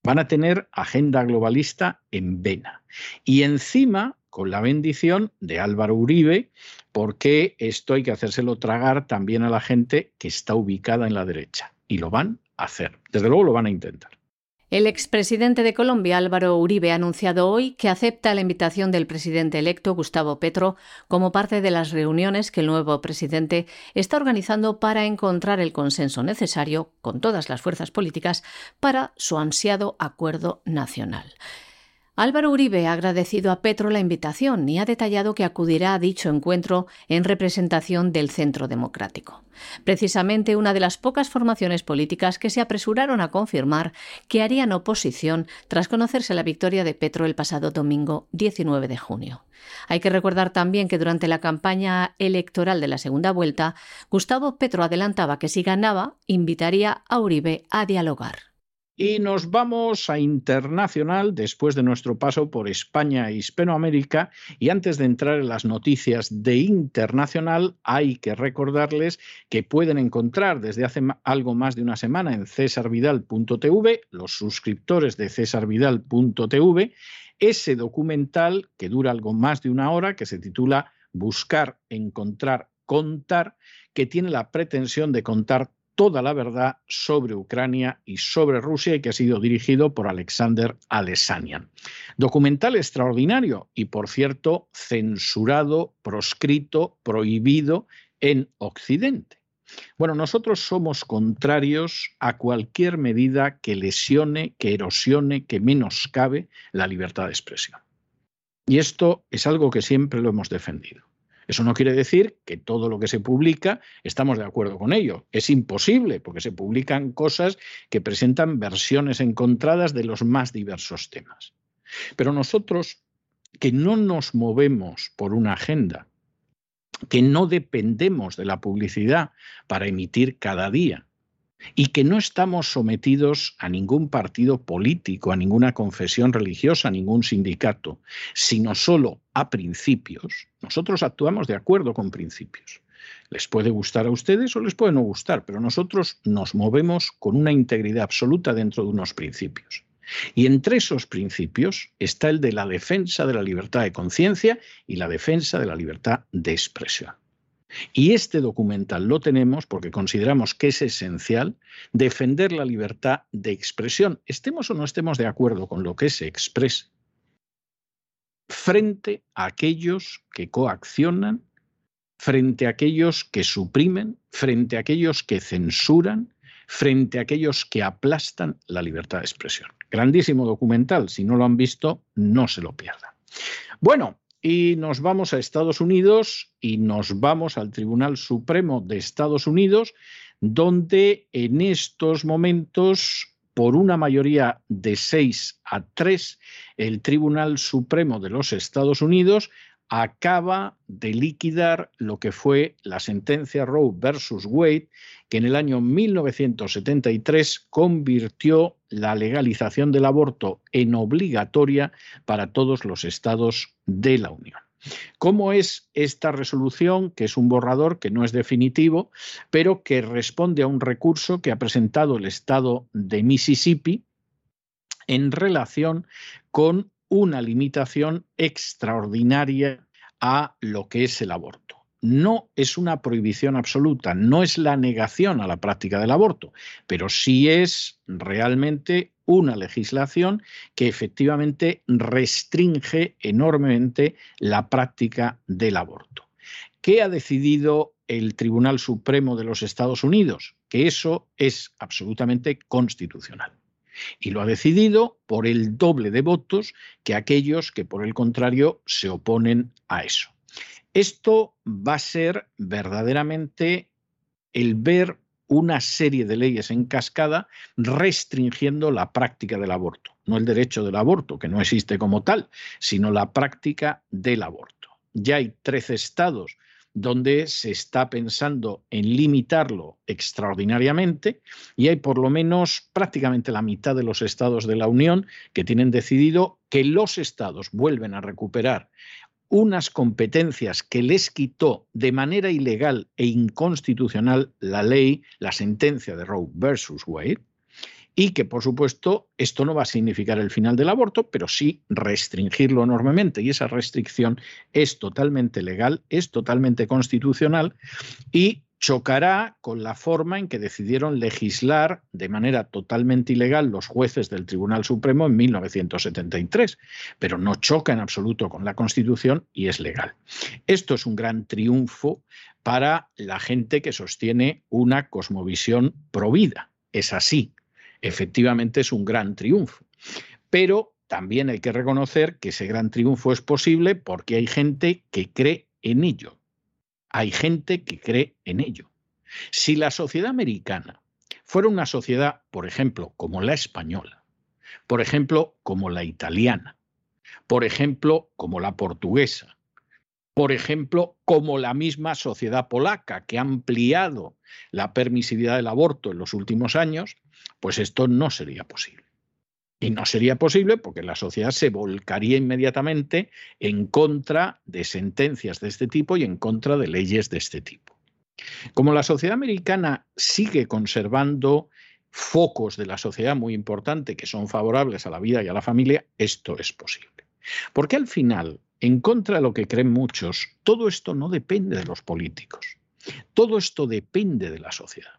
Van a tener agenda globalista en vena. Y encima, con la bendición de Álvaro Uribe, porque esto hay que hacérselo tragar también a la gente que está ubicada en la derecha. Y lo van a hacer. Desde luego lo van a intentar. El expresidente de Colombia, Álvaro Uribe, ha anunciado hoy que acepta la invitación del presidente electo, Gustavo Petro, como parte de las reuniones que el nuevo presidente está organizando para encontrar el consenso necesario con todas las fuerzas políticas para su ansiado acuerdo nacional. Álvaro Uribe ha agradecido a Petro la invitación y ha detallado que acudirá a dicho encuentro en representación del Centro Democrático. Precisamente una de las pocas formaciones políticas que se apresuraron a confirmar que harían oposición tras conocerse la victoria de Petro el pasado domingo 19 de junio. Hay que recordar también que durante la campaña electoral de la segunda vuelta, Gustavo Petro adelantaba que si ganaba, invitaría a Uribe a dialogar. Y nos vamos a internacional después de nuestro paso por España e Hispanoamérica. Y antes de entrar en las noticias de internacional, hay que recordarles que pueden encontrar desde hace algo más de una semana en cesarvidal.tv, los suscriptores de cesarvidal.tv, ese documental que dura algo más de una hora, que se titula Buscar, Encontrar, Contar, que tiene la pretensión de contar toda la verdad sobre Ucrania y sobre Rusia y que ha sido dirigido por Alexander Alessanian. Documental extraordinario y, por cierto, censurado, proscrito, prohibido en Occidente. Bueno, nosotros somos contrarios a cualquier medida que lesione, que erosione, que menoscabe la libertad de expresión. Y esto es algo que siempre lo hemos defendido. Eso no quiere decir que todo lo que se publica estamos de acuerdo con ello. Es imposible porque se publican cosas que presentan versiones encontradas de los más diversos temas. Pero nosotros que no nos movemos por una agenda, que no dependemos de la publicidad para emitir cada día, y que no estamos sometidos a ningún partido político, a ninguna confesión religiosa, a ningún sindicato, sino solo a principios, nosotros actuamos de acuerdo con principios. Les puede gustar a ustedes o les puede no gustar, pero nosotros nos movemos con una integridad absoluta dentro de unos principios. Y entre esos principios está el de la defensa de la libertad de conciencia y la defensa de la libertad de expresión. Y este documental lo tenemos porque consideramos que es esencial defender la libertad de expresión, estemos o no estemos de acuerdo con lo que se exprese, frente a aquellos que coaccionan, frente a aquellos que suprimen, frente a aquellos que censuran, frente a aquellos que aplastan la libertad de expresión. Grandísimo documental, si no lo han visto, no se lo pierdan. Bueno, y nos vamos a Estados Unidos y nos vamos al Tribunal Supremo de Estados Unidos, donde en estos momentos por una mayoría de 6 a 3, el Tribunal Supremo de los Estados Unidos acaba de liquidar lo que fue la sentencia Roe versus Wade, que en el año 1973 convirtió la legalización del aborto en obligatoria para todos los estados de la Unión. ¿Cómo es esta resolución, que es un borrador que no es definitivo, pero que responde a un recurso que ha presentado el Estado de Mississippi en relación con una limitación extraordinaria a lo que es el aborto? no es una prohibición absoluta, no es la negación a la práctica del aborto, pero sí es realmente una legislación que efectivamente restringe enormemente la práctica del aborto. ¿Qué ha decidido el Tribunal Supremo de los Estados Unidos? Que eso es absolutamente constitucional. Y lo ha decidido por el doble de votos que aquellos que, por el contrario, se oponen a eso. Esto va a ser verdaderamente el ver una serie de leyes en cascada restringiendo la práctica del aborto, no el derecho del aborto, que no existe como tal, sino la práctica del aborto. Ya hay 13 estados donde se está pensando en limitarlo extraordinariamente y hay por lo menos prácticamente la mitad de los estados de la Unión que tienen decidido que los estados vuelven a recuperar unas competencias que les quitó de manera ilegal e inconstitucional la ley, la sentencia de Roe versus Wade, y que, por supuesto, esto no va a significar el final del aborto, pero sí restringirlo enormemente. Y esa restricción es totalmente legal, es totalmente constitucional y chocará con la forma en que decidieron legislar de manera totalmente ilegal los jueces del Tribunal Supremo en 1973, pero no choca en absoluto con la Constitución y es legal. Esto es un gran triunfo para la gente que sostiene una cosmovisión provida. Es así, efectivamente es un gran triunfo. Pero también hay que reconocer que ese gran triunfo es posible porque hay gente que cree en ello hay gente que cree en ello. Si la sociedad americana fuera una sociedad, por ejemplo, como la española, por ejemplo, como la italiana, por ejemplo, como la portuguesa, por ejemplo, como la misma sociedad polaca, que ha ampliado la permisividad del aborto en los últimos años, pues esto no sería posible. Y no sería posible porque la sociedad se volcaría inmediatamente en contra de sentencias de este tipo y en contra de leyes de este tipo. Como la sociedad americana sigue conservando focos de la sociedad muy importantes que son favorables a la vida y a la familia, esto es posible. Porque al final, en contra de lo que creen muchos, todo esto no depende de los políticos. Todo esto depende de la sociedad.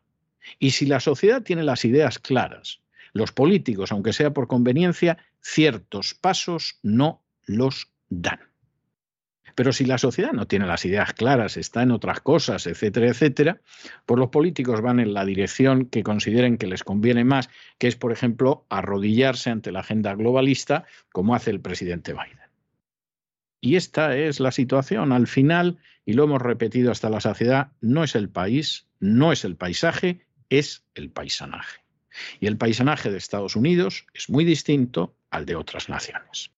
Y si la sociedad tiene las ideas claras, los políticos, aunque sea por conveniencia, ciertos pasos no los dan. Pero si la sociedad no tiene las ideas claras, está en otras cosas, etcétera, etcétera, pues los políticos van en la dirección que consideren que les conviene más, que es, por ejemplo, arrodillarse ante la agenda globalista, como hace el presidente Biden. Y esta es la situación. Al final, y lo hemos repetido hasta la saciedad, no es el país, no es el paisaje, es el paisanaje. Y el paisanaje de Estados Unidos es muy distinto al de otras naciones.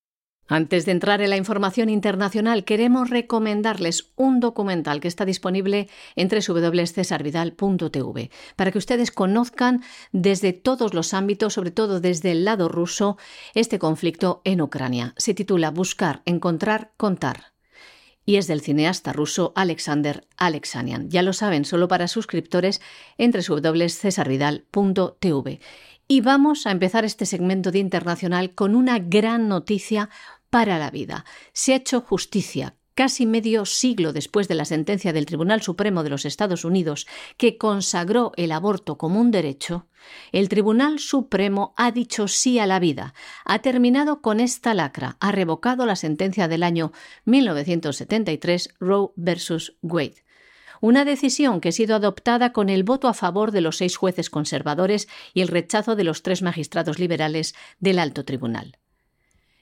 Antes de entrar en la información internacional, queremos recomendarles un documental que está disponible en www.cesarvidal.tv para que ustedes conozcan desde todos los ámbitos, sobre todo desde el lado ruso, este conflicto en Ucrania. Se titula Buscar, Encontrar, Contar y es del cineasta ruso Alexander Alexanian. Ya lo saben, solo para suscriptores entre www.cesarvidal.tv. Y vamos a empezar este segmento de internacional con una gran noticia para la vida. Se ha hecho justicia casi medio siglo después de la sentencia del Tribunal Supremo de los Estados Unidos que consagró el aborto como un derecho, el Tribunal Supremo ha dicho sí a la vida, ha terminado con esta lacra, ha revocado la sentencia del año 1973 Roe versus Wade. una decisión que ha sido adoptada con el voto a favor de los seis jueces conservadores y el rechazo de los tres magistrados liberales del alto tribunal.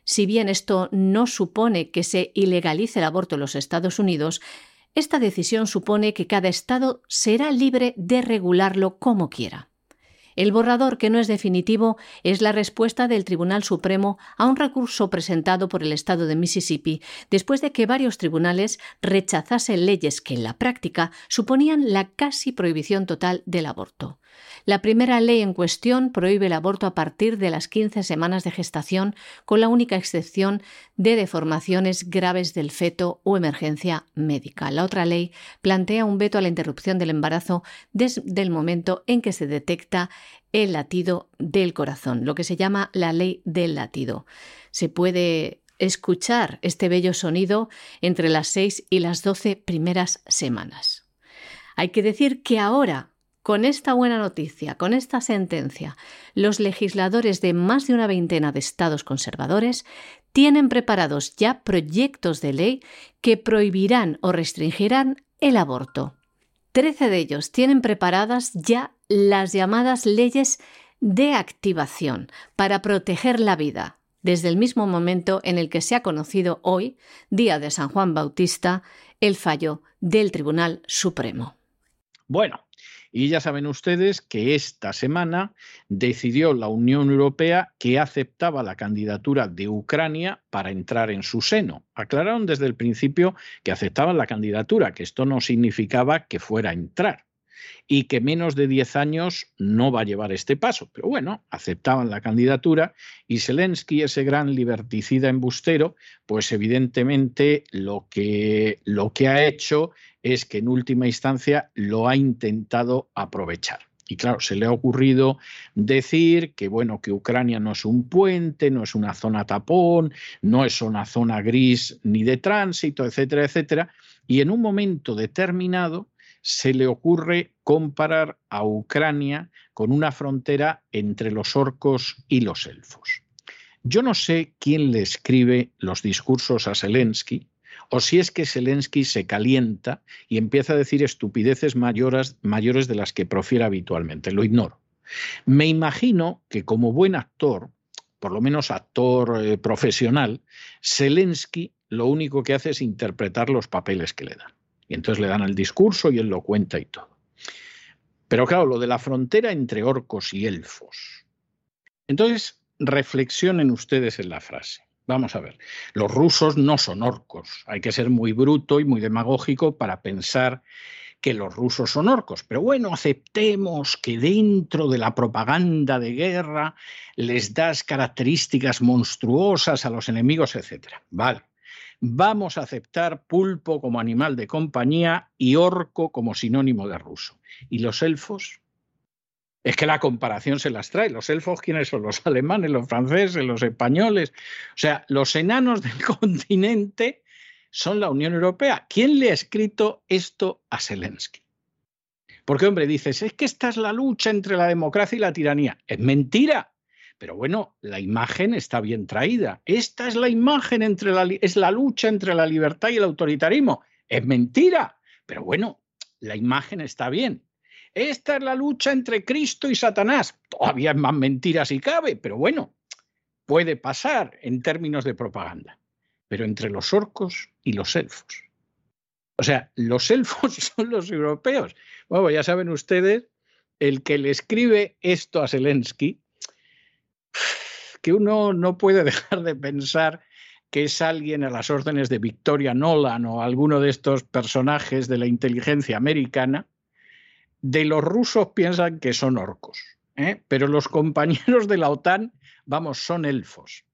Si bien esto no supone que se ilegalice el aborto en los Estados Unidos, esta decisión supone que cada Estado será libre de regularlo como quiera. El borrador, que no es definitivo, es la respuesta del Tribunal Supremo a un recurso presentado por el Estado de Mississippi después de que varios tribunales rechazasen leyes que en la práctica suponían la casi prohibición total del aborto. La primera ley en cuestión prohíbe el aborto a partir de las 15 semanas de gestación, con la única excepción de deformaciones graves del feto o emergencia médica. La otra ley plantea un veto a la interrupción del embarazo desde el momento en que se detecta el latido del corazón, lo que se llama la ley del latido. Se puede escuchar este bello sonido entre las 6 y las 12 primeras semanas. Hay que decir que ahora con esta buena noticia, con esta sentencia, los legisladores de más de una veintena de estados conservadores tienen preparados ya proyectos de ley que prohibirán o restringirán el aborto. Trece de ellos tienen preparadas ya las llamadas leyes de activación para proteger la vida, desde el mismo momento en el que se ha conocido hoy, día de San Juan Bautista, el fallo del Tribunal Supremo. Bueno, y ya saben ustedes que esta semana decidió la Unión Europea que aceptaba la candidatura de Ucrania para entrar en su seno. Aclararon desde el principio que aceptaban la candidatura, que esto no significaba que fuera a entrar y que menos de 10 años no va a llevar este paso. Pero bueno, aceptaban la candidatura y Zelensky, ese gran liberticida embustero, pues evidentemente lo que, lo que ha hecho es que en última instancia lo ha intentado aprovechar. Y claro, se le ha ocurrido decir que bueno, que Ucrania no es un puente, no es una zona tapón, no es una zona gris ni de tránsito, etcétera, etcétera. Y en un momento determinado se le ocurre comparar a Ucrania con una frontera entre los orcos y los elfos. Yo no sé quién le escribe los discursos a Zelensky, o si es que Zelensky se calienta y empieza a decir estupideces mayores, mayores de las que profiere habitualmente. Lo ignoro. Me imagino que como buen actor, por lo menos actor eh, profesional, Zelensky lo único que hace es interpretar los papeles que le dan. Y entonces le dan el discurso y él lo cuenta y todo. Pero claro, lo de la frontera entre orcos y elfos. Entonces, reflexionen ustedes en la frase. Vamos a ver, los rusos no son orcos. Hay que ser muy bruto y muy demagógico para pensar que los rusos son orcos. Pero bueno, aceptemos que dentro de la propaganda de guerra les das características monstruosas a los enemigos, etc. Vale. Vamos a aceptar pulpo como animal de compañía y orco como sinónimo de ruso. ¿Y los elfos? Es que la comparación se las trae. Los elfos, ¿quiénes son? Los alemanes, los franceses, los españoles. O sea, los enanos del continente son la Unión Europea. ¿Quién le ha escrito esto a Zelensky? Porque, hombre, dices, es que esta es la lucha entre la democracia y la tiranía. Es mentira. Pero bueno, la imagen está bien traída. Esta es la imagen entre la, es la lucha entre la libertad y el autoritarismo. Es mentira. Pero bueno, la imagen está bien. Esta es la lucha entre Cristo y Satanás. Todavía es más mentira si cabe, pero bueno, puede pasar en términos de propaganda. Pero entre los orcos y los elfos. O sea, los elfos son los europeos. Bueno, ya saben ustedes, el que le escribe esto a Zelensky, que uno no puede dejar de pensar que es alguien a las órdenes de Victoria Nolan o alguno de estos personajes de la inteligencia americana, de los rusos piensan que son orcos, ¿eh? pero los compañeros de la OTAN, vamos, son elfos.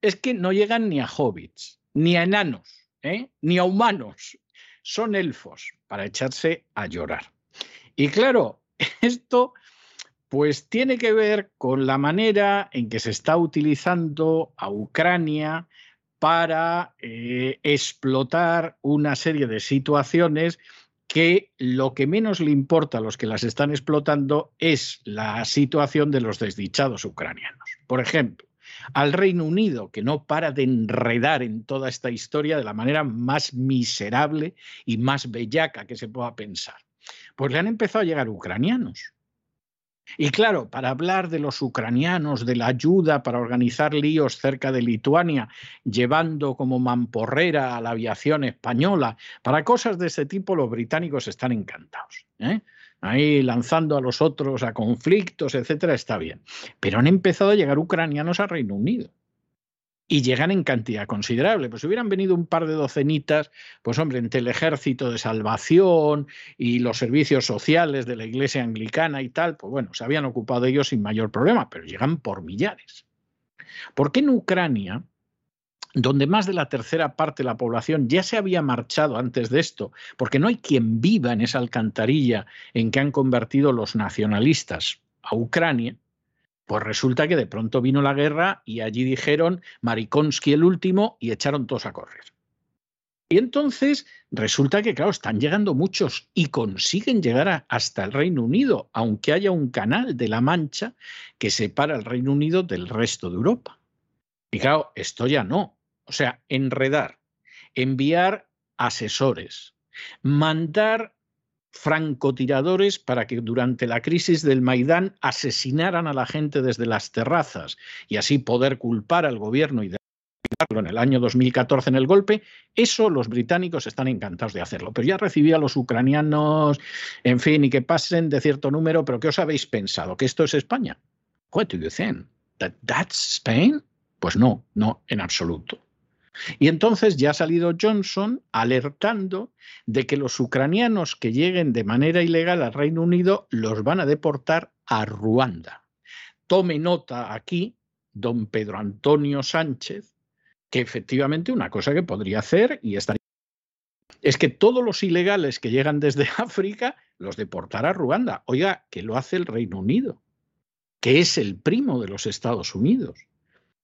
Es que no llegan ni a hobbits, ni a enanos, ¿eh? ni a humanos. Son elfos para echarse a llorar. Y claro, esto pues tiene que ver con la manera en que se está utilizando a Ucrania para eh, explotar una serie de situaciones que lo que menos le importa a los que las están explotando es la situación de los desdichados ucranianos. Por ejemplo, al Reino Unido, que no para de enredar en toda esta historia de la manera más miserable y más bellaca que se pueda pensar. Pues le han empezado a llegar ucranianos. Y claro, para hablar de los ucranianos, de la ayuda para organizar líos cerca de Lituania, llevando como mamporrera a la aviación española, para cosas de ese tipo los británicos están encantados. ¿eh? ahí lanzando a los otros a conflictos, etcétera, está bien. Pero han empezado a llegar ucranianos al Reino Unido. Y llegan en cantidad considerable. Pues si hubieran venido un par de docenitas, pues hombre, entre el ejército de salvación y los servicios sociales de la iglesia anglicana y tal, pues bueno, se habían ocupado ellos sin mayor problema, pero llegan por millares. ¿Por qué en Ucrania donde más de la tercera parte de la población ya se había marchado antes de esto, porque no hay quien viva en esa alcantarilla en que han convertido los nacionalistas a Ucrania, pues resulta que de pronto vino la guerra y allí dijeron Marikonsky el último y echaron todos a correr. Y entonces resulta que, claro, están llegando muchos y consiguen llegar hasta el Reino Unido, aunque haya un canal de la Mancha que separa el Reino Unido del resto de Europa. Y claro, esto ya no. O sea, enredar, enviar asesores, mandar francotiradores para que durante la crisis del Maidán asesinaran a la gente desde las terrazas y así poder culpar al gobierno y en el año 2014 en el golpe, eso los británicos están encantados de hacerlo. Pero ya recibí a los ucranianos, en fin, y que pasen de cierto número, pero ¿qué os habéis pensado? ¿Que esto es España? What do you think? That that's Spain? Pues no, no, en absoluto. Y entonces ya ha salido Johnson alertando de que los ucranianos que lleguen de manera ilegal al Reino Unido los van a deportar a Ruanda. Tome nota aquí, don Pedro Antonio Sánchez, que efectivamente una cosa que podría hacer y estaría es que todos los ilegales que llegan desde África los deportará a Ruanda. Oiga, que lo hace el Reino Unido, que es el primo de los Estados Unidos,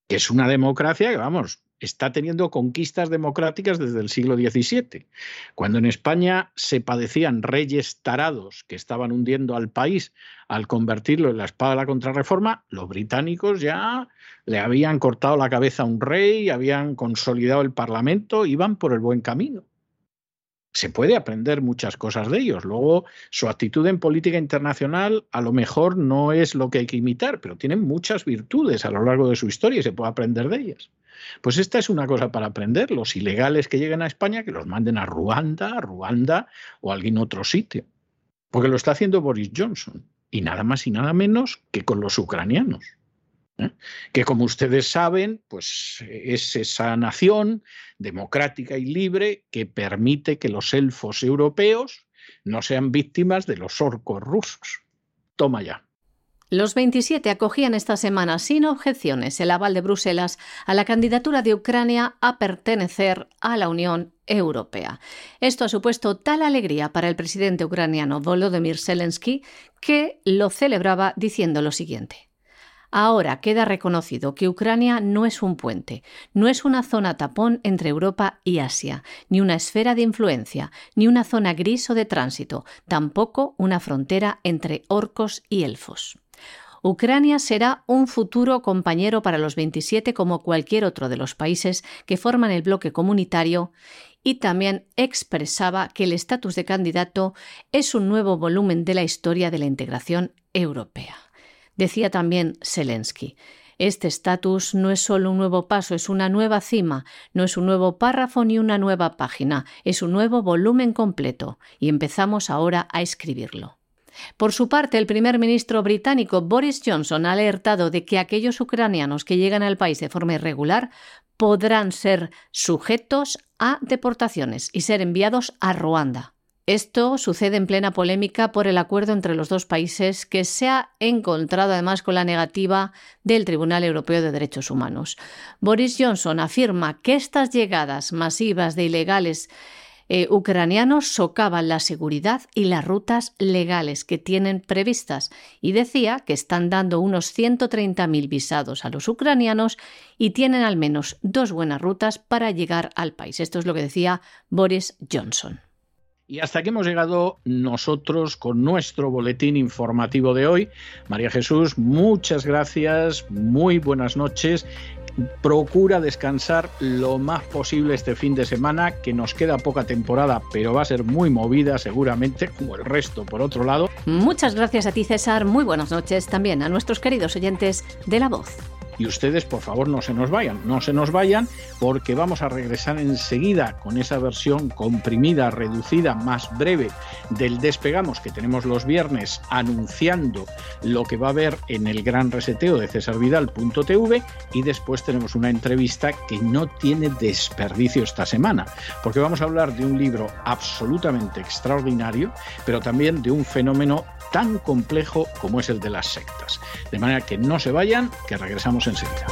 que es una democracia que, vamos, está teniendo conquistas democráticas desde el siglo XVII. Cuando en España se padecían reyes tarados que estaban hundiendo al país al convertirlo en la espada de la contrarreforma, los británicos ya le habían cortado la cabeza a un rey, habían consolidado el Parlamento, iban por el buen camino se puede aprender muchas cosas de ellos. Luego, su actitud en política internacional a lo mejor no es lo que hay que imitar, pero tienen muchas virtudes a lo largo de su historia y se puede aprender de ellas. Pues esta es una cosa para aprender. Los ilegales que lleguen a España, que los manden a Ruanda, a Ruanda o a algún otro sitio. Porque lo está haciendo Boris Johnson. Y nada más y nada menos que con los ucranianos. ¿Eh? que como ustedes saben, pues es esa nación democrática y libre que permite que los elfos europeos no sean víctimas de los orcos rusos. Toma ya. Los 27 acogían esta semana sin objeciones el aval de Bruselas a la candidatura de Ucrania a pertenecer a la Unión Europea. Esto ha supuesto tal alegría para el presidente ucraniano Volodymyr Zelensky que lo celebraba diciendo lo siguiente. Ahora queda reconocido que Ucrania no es un puente, no es una zona tapón entre Europa y Asia, ni una esfera de influencia, ni una zona gris o de tránsito, tampoco una frontera entre orcos y elfos. Ucrania será un futuro compañero para los 27 como cualquier otro de los países que forman el bloque comunitario y también expresaba que el estatus de candidato es un nuevo volumen de la historia de la integración europea. Decía también Zelensky. Este estatus no es solo un nuevo paso, es una nueva cima, no es un nuevo párrafo ni una nueva página, es un nuevo volumen completo, y empezamos ahora a escribirlo. Por su parte, el primer ministro británico Boris Johnson ha alertado de que aquellos ucranianos que llegan al país de forma irregular podrán ser sujetos a deportaciones y ser enviados a Ruanda. Esto sucede en plena polémica por el acuerdo entre los dos países que se ha encontrado además con la negativa del Tribunal Europeo de Derechos Humanos. Boris Johnson afirma que estas llegadas masivas de ilegales eh, ucranianos socavan la seguridad y las rutas legales que tienen previstas y decía que están dando unos 130.000 visados a los ucranianos y tienen al menos dos buenas rutas para llegar al país. Esto es lo que decía Boris Johnson. Y hasta aquí hemos llegado nosotros con nuestro boletín informativo de hoy. María Jesús, muchas gracias, muy buenas noches. Procura descansar lo más posible este fin de semana, que nos queda poca temporada, pero va a ser muy movida seguramente, como el resto por otro lado. Muchas gracias a ti César, muy buenas noches también a nuestros queridos oyentes de La Voz. Y ustedes, por favor, no se nos vayan, no se nos vayan, porque vamos a regresar enseguida con esa versión comprimida, reducida, más breve del Despegamos que tenemos los viernes, anunciando lo que va a haber en el gran reseteo de cesarvidal.tv y después tenemos una entrevista que no tiene desperdicio esta semana, porque vamos a hablar de un libro absolutamente extraordinario, pero también de un fenómeno tan complejo como es el de las sectas. De manera que no se vayan, que regresamos enseguida.